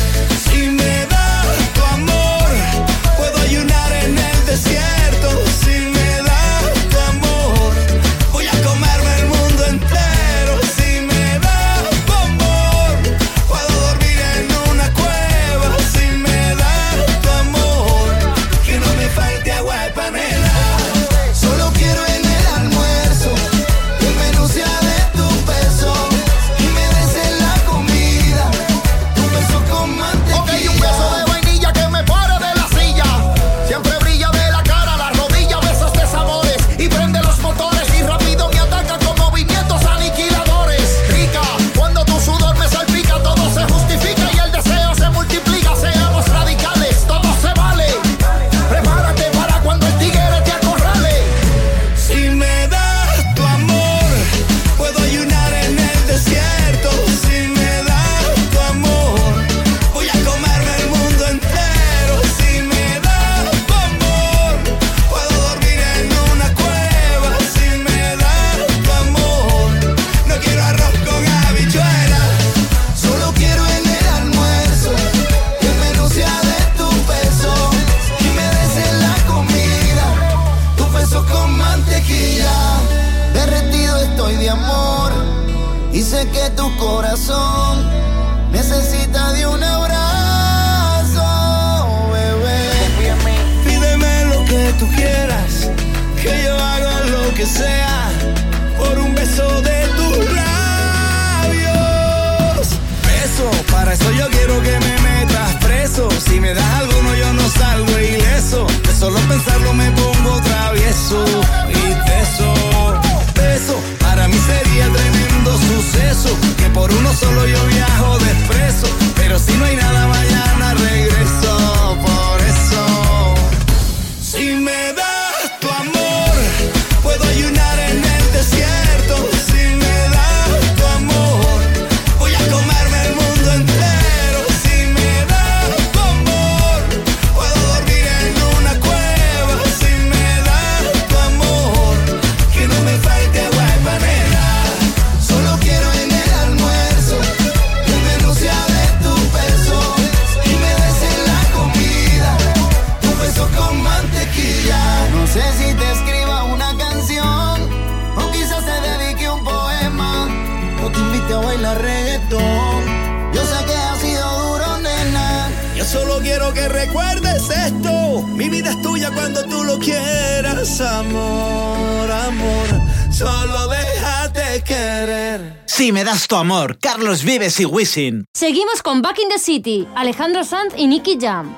Carlos Vives y Wisin. Seguimos con Back in the City, Alejandro Sanz y Nicky Jam.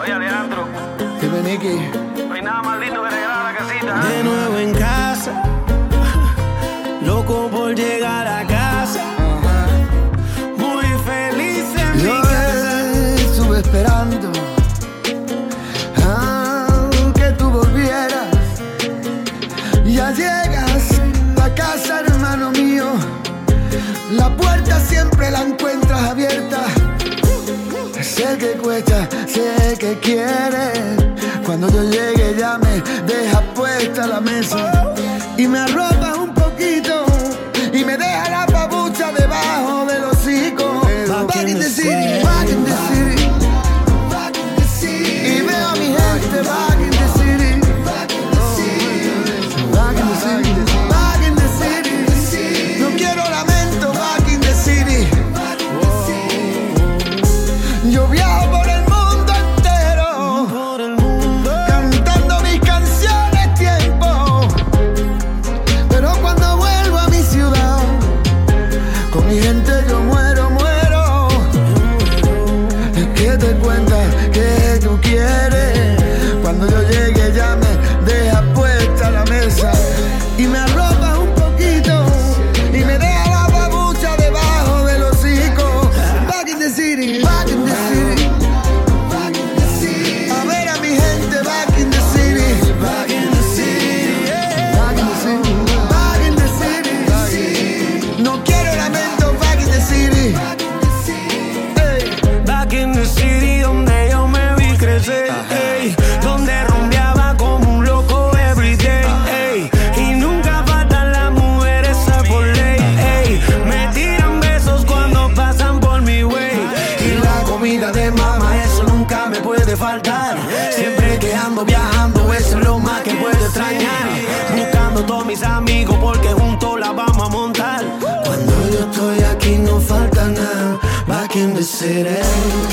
Oye, Alejandro. Dime, Nicky. No hay nada más lindo que regalar a la casita. ¿eh? De nuevo en casa. Loco por llegar a casa. Muy feliz en Yo mi casa. Estuve esperando. Que tú volvieras. Ya llegas a casa. La puerta siempre la encuentras abierta. Sé que cuesta, sé que quieres. Cuando yo llegue ya me dejas puesta la mesa y me arroja It ain't.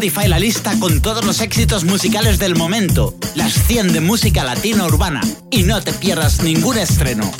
Spotify la lista con todos los éxitos musicales del momento, las 100 de música latina urbana, y no te pierdas ningún estreno.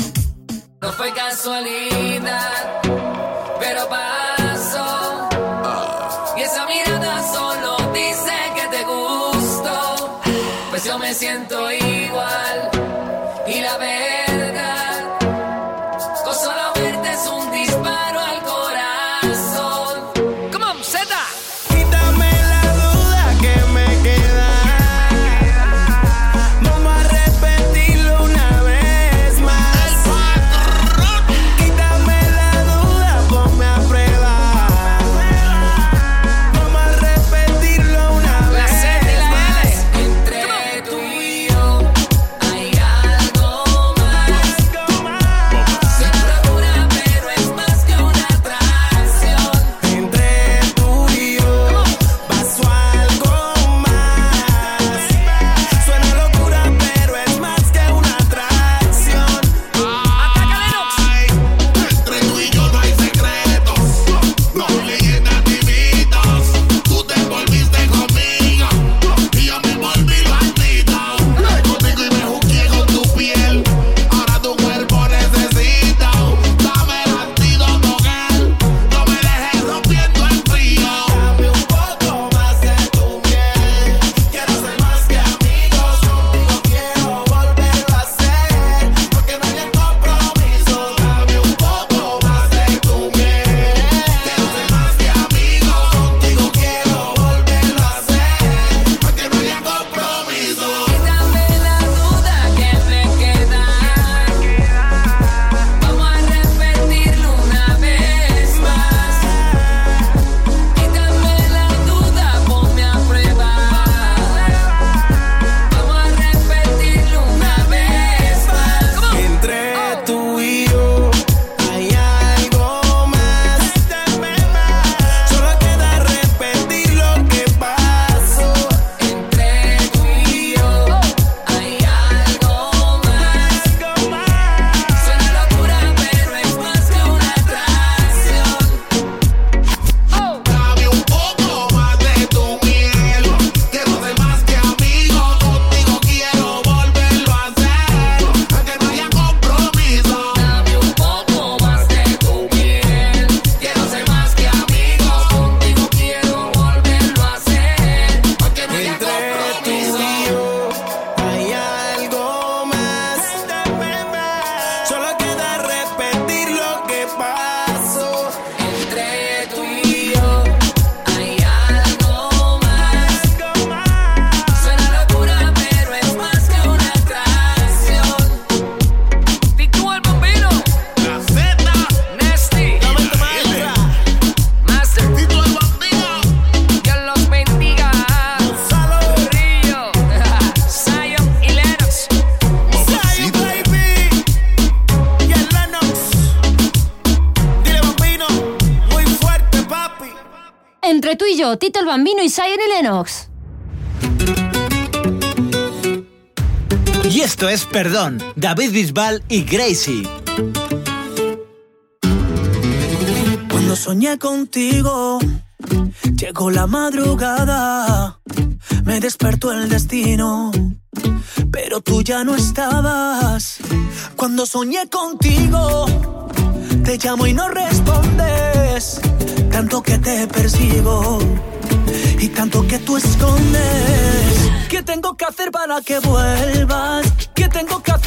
Perdón, David Bisbal y Gracie. Cuando soñé contigo, llegó la madrugada, me despertó el destino, pero tú ya no estabas. Cuando soñé contigo, te llamo y no respondes, tanto que te persigo y tanto que tú escondes. ¿Qué tengo que hacer para que vuelvas?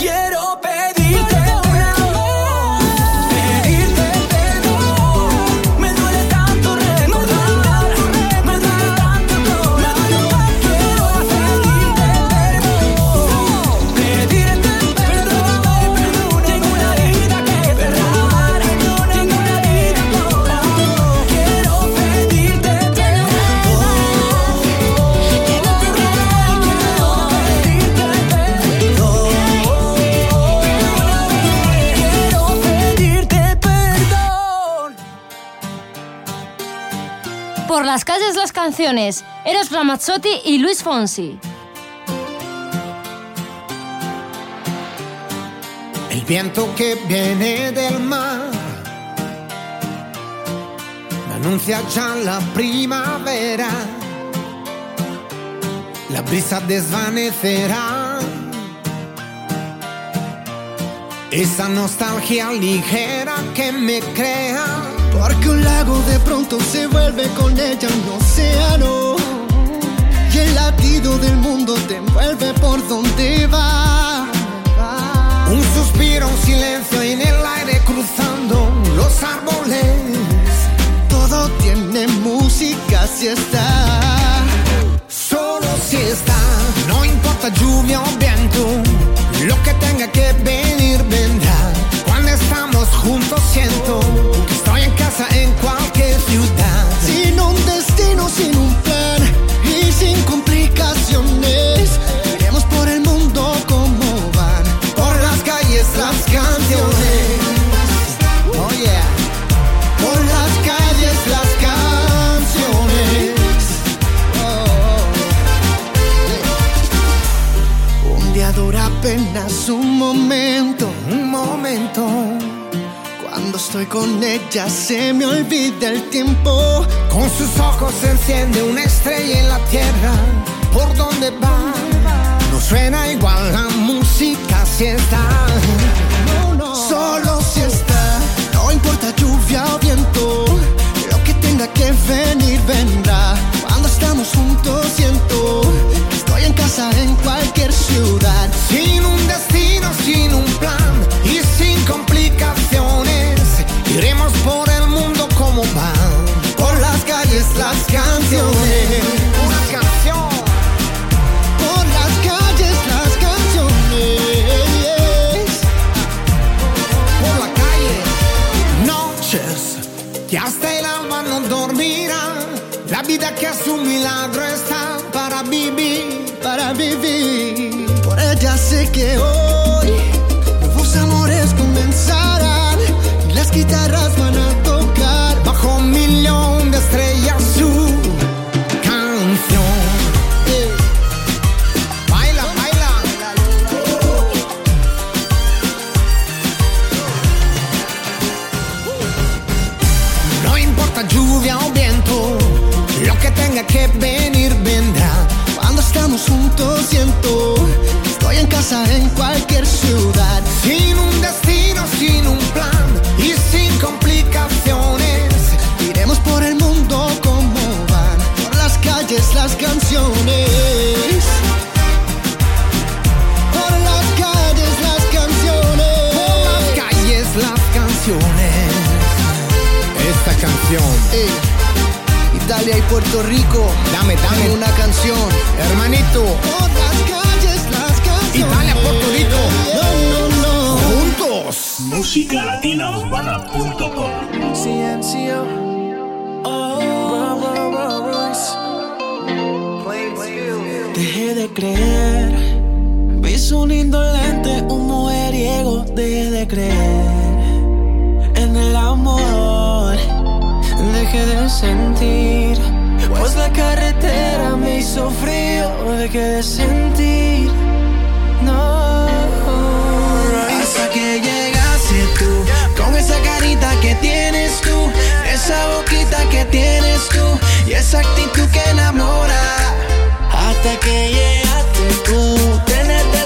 Quiero canciones. Eros Ramazzotti y Luis Fonsi. El viento que viene del mar me anuncia ya la primavera. La brisa desvanecerá esa nostalgia ligera que me crea. Porque un lago de pronto se vuelve con ella un océano. Y el latido del mundo te envuelve por donde va. Un suspiro, un silencio en el aire cruzando los árboles. Todo tiene música si está. Solo si está, no importa lluvia o viento, lo que tenga casa en cualquier ella se me olvida el tiempo. Con sus ojos se enciende una estrella en la tierra. ¿Por dónde va? No suena igual la música si está. Solo si está, no importa lluvia o viento, lo que tenga que venir vendrá. Cuando estamos juntos siento que estoy en casa en cualquier ciudad. Sin un destino, sin un que hoy nuevos amores comenzarán. Y las guitarras Y Puerto Rico. Dame, dame una canción. Hermanito. Por las calles las canciones. Italia, Puerto Rico. No, no, no. Juntos. Música latina urbana.com. CNCO. Oh. Dejé de creer. Vi un indolente, un mujeriego. Dejé de creer De sentir. Pues la carretera me hizo frío. Dejé de sentir. No. Hasta que llegaste tú. Con esa carita que tienes tú. Esa boquita que tienes tú. Y esa actitud que enamora. Hasta que llegaste tú. Tenerte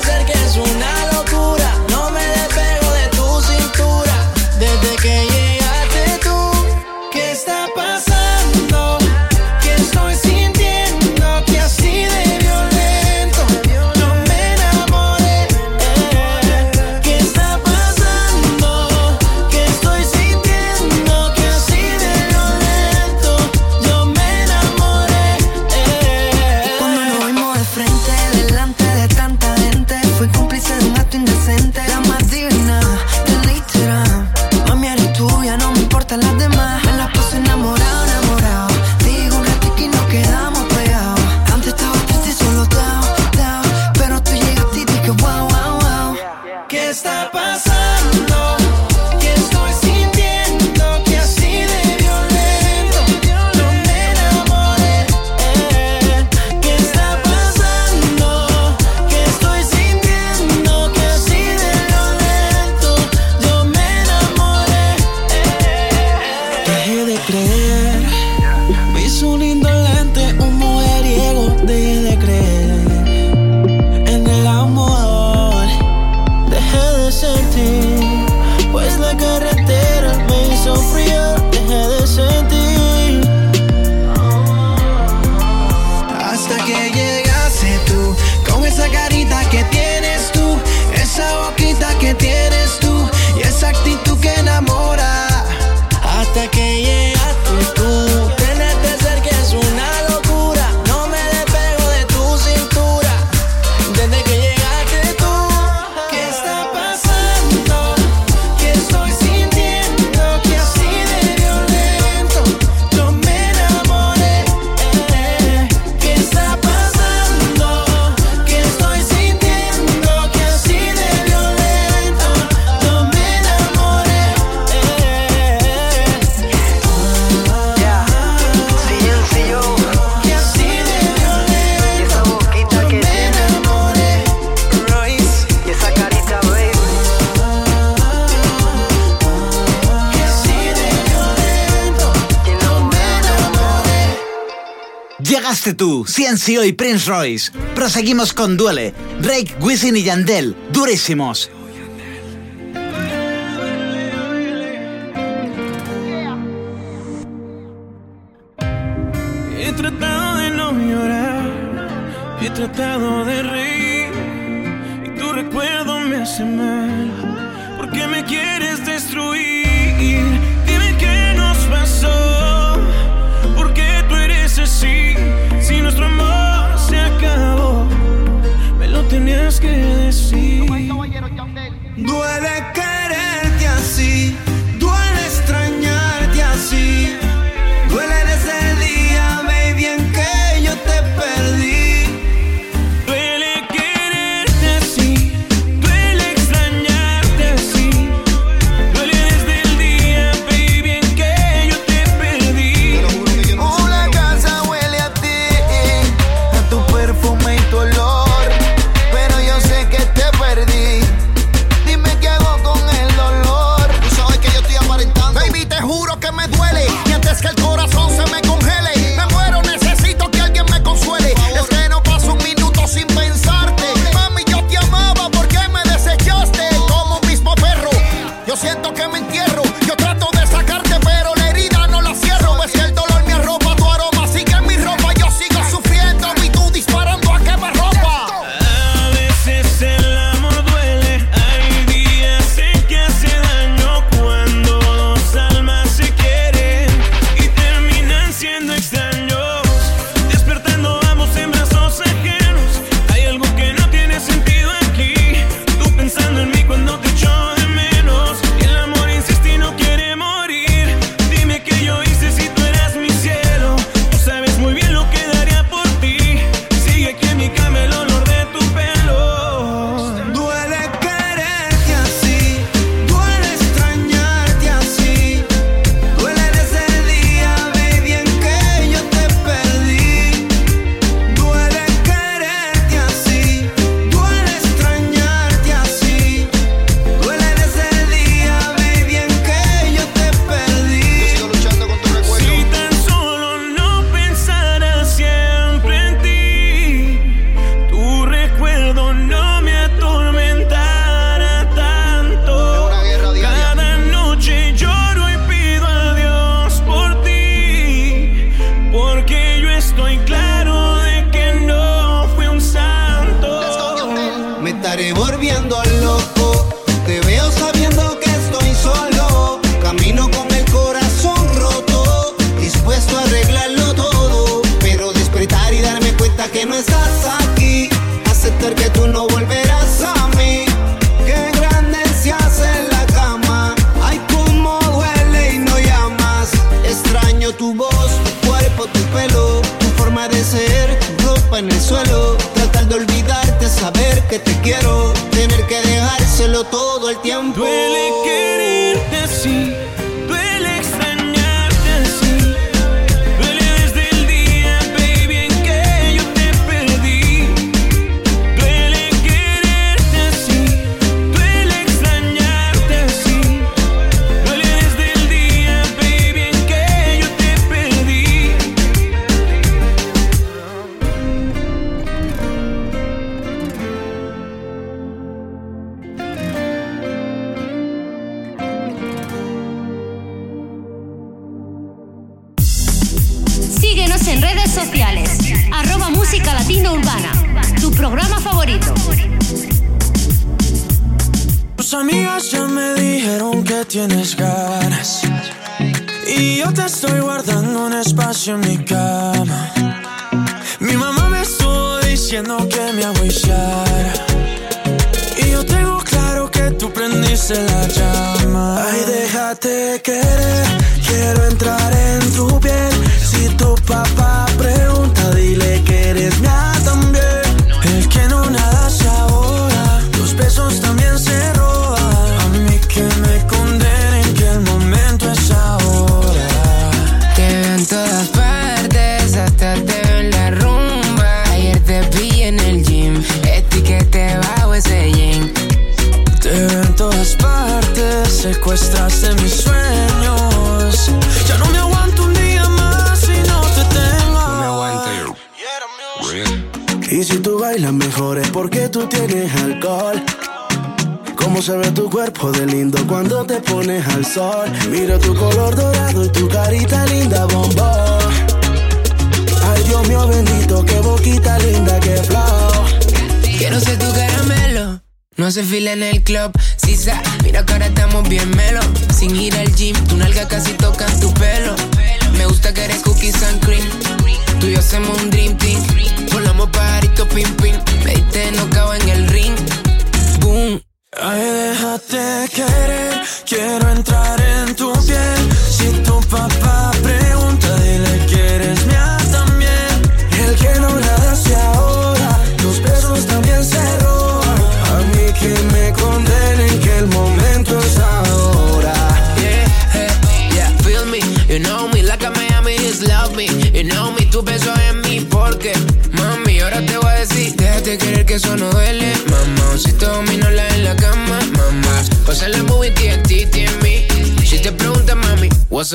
Ezio y Prince Royce. Proseguimos con Duele, Drake, Wisin y Yandel, durísimos.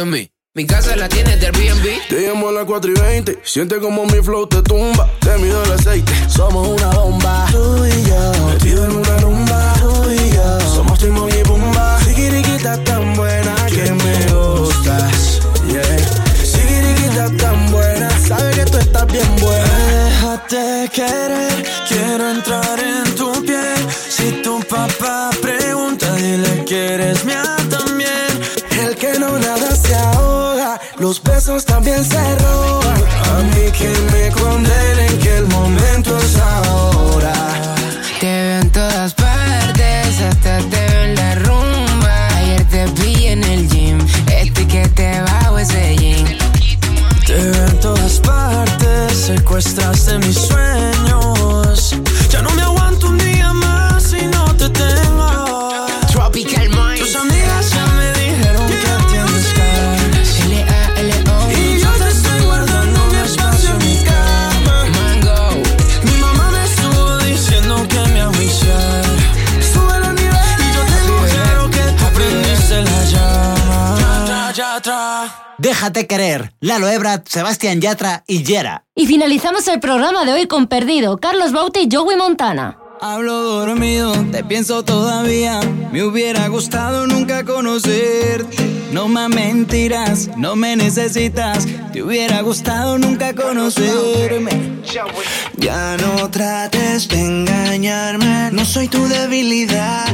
Mi casa la tienes de Airbnb. Te llamo a las 4 y 20. Siente como mi flow te tumba. Te mido el aceite. Somos una bomba. Tú y yo. Metido en una rumba. Tú y yo. Somos Timon y Pumba. Sigiriquita tan buena que me gustas. Yeah. Sigiriquita tan buena. Sabe que tú estás bien buena. Déjate querer, quiero entrar en tu piel. Si tu papá pregunta, dile que eres mía también. Los besos también se roban. A mí que me condenen que el momento es ahora. Te veo en todas partes, hasta te veo en la rumba. Ayer te vi en el gym, etiquete bajo ese jean. Te veo en todas partes, secuestraste Déjate querer. Lalo Ebrat, Sebastián Yatra y Yera. Y finalizamos el programa de hoy con Perdido, Carlos Baute y Joey Montana. Hablo dormido, te pienso todavía. Me hubiera gustado nunca conocerte. No más mentiras, no me necesitas. Te hubiera gustado nunca conocerme. Ya no trates de engañarme, no soy tu debilidad.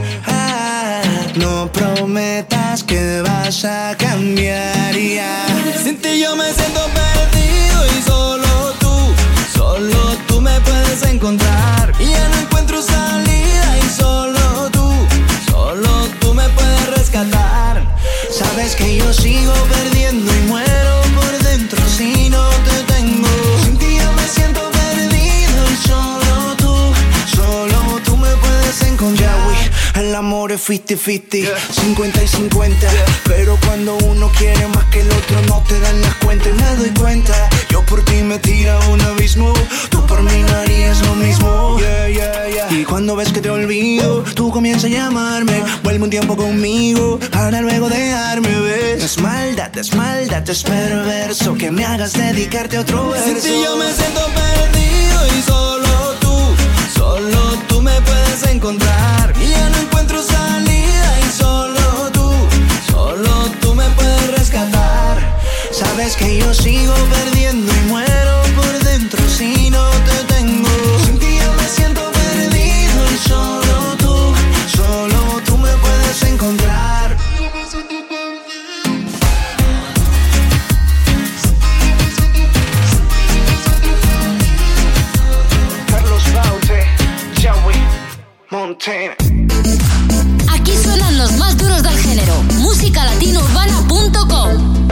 No prometas que vas a cambiar ya. Sin ti yo me siento perdido y solo tú, solo tú me puedes encontrar. Sabes que yo sigo perdiendo y muero amor es 50-50, 50 y 50. Pero cuando uno quiere más que el otro, no te dan las cuentas. Y me doy cuenta, yo por ti me tira un abismo. Tú por mí no harías lo mismo. Yeah, yeah, yeah. Y cuando ves que te olvido, tú comienzas a llamarme. Vuelve un tiempo conmigo para luego dejarme ver. Es maldad, es maldad, es perverso que me hagas dedicarte a otro verso. Sin ti yo me siento perdido y solo me puedes encontrar. Y ya no encuentro salida y solo tú, solo tú me puedes rescatar. Sabes que yo sigo perdiendo y muero por dentro si no te tengo. Sin ti yo me siento perdido y solo Montana. Aquí suenan los más duros del género. Musicalatinourbana.com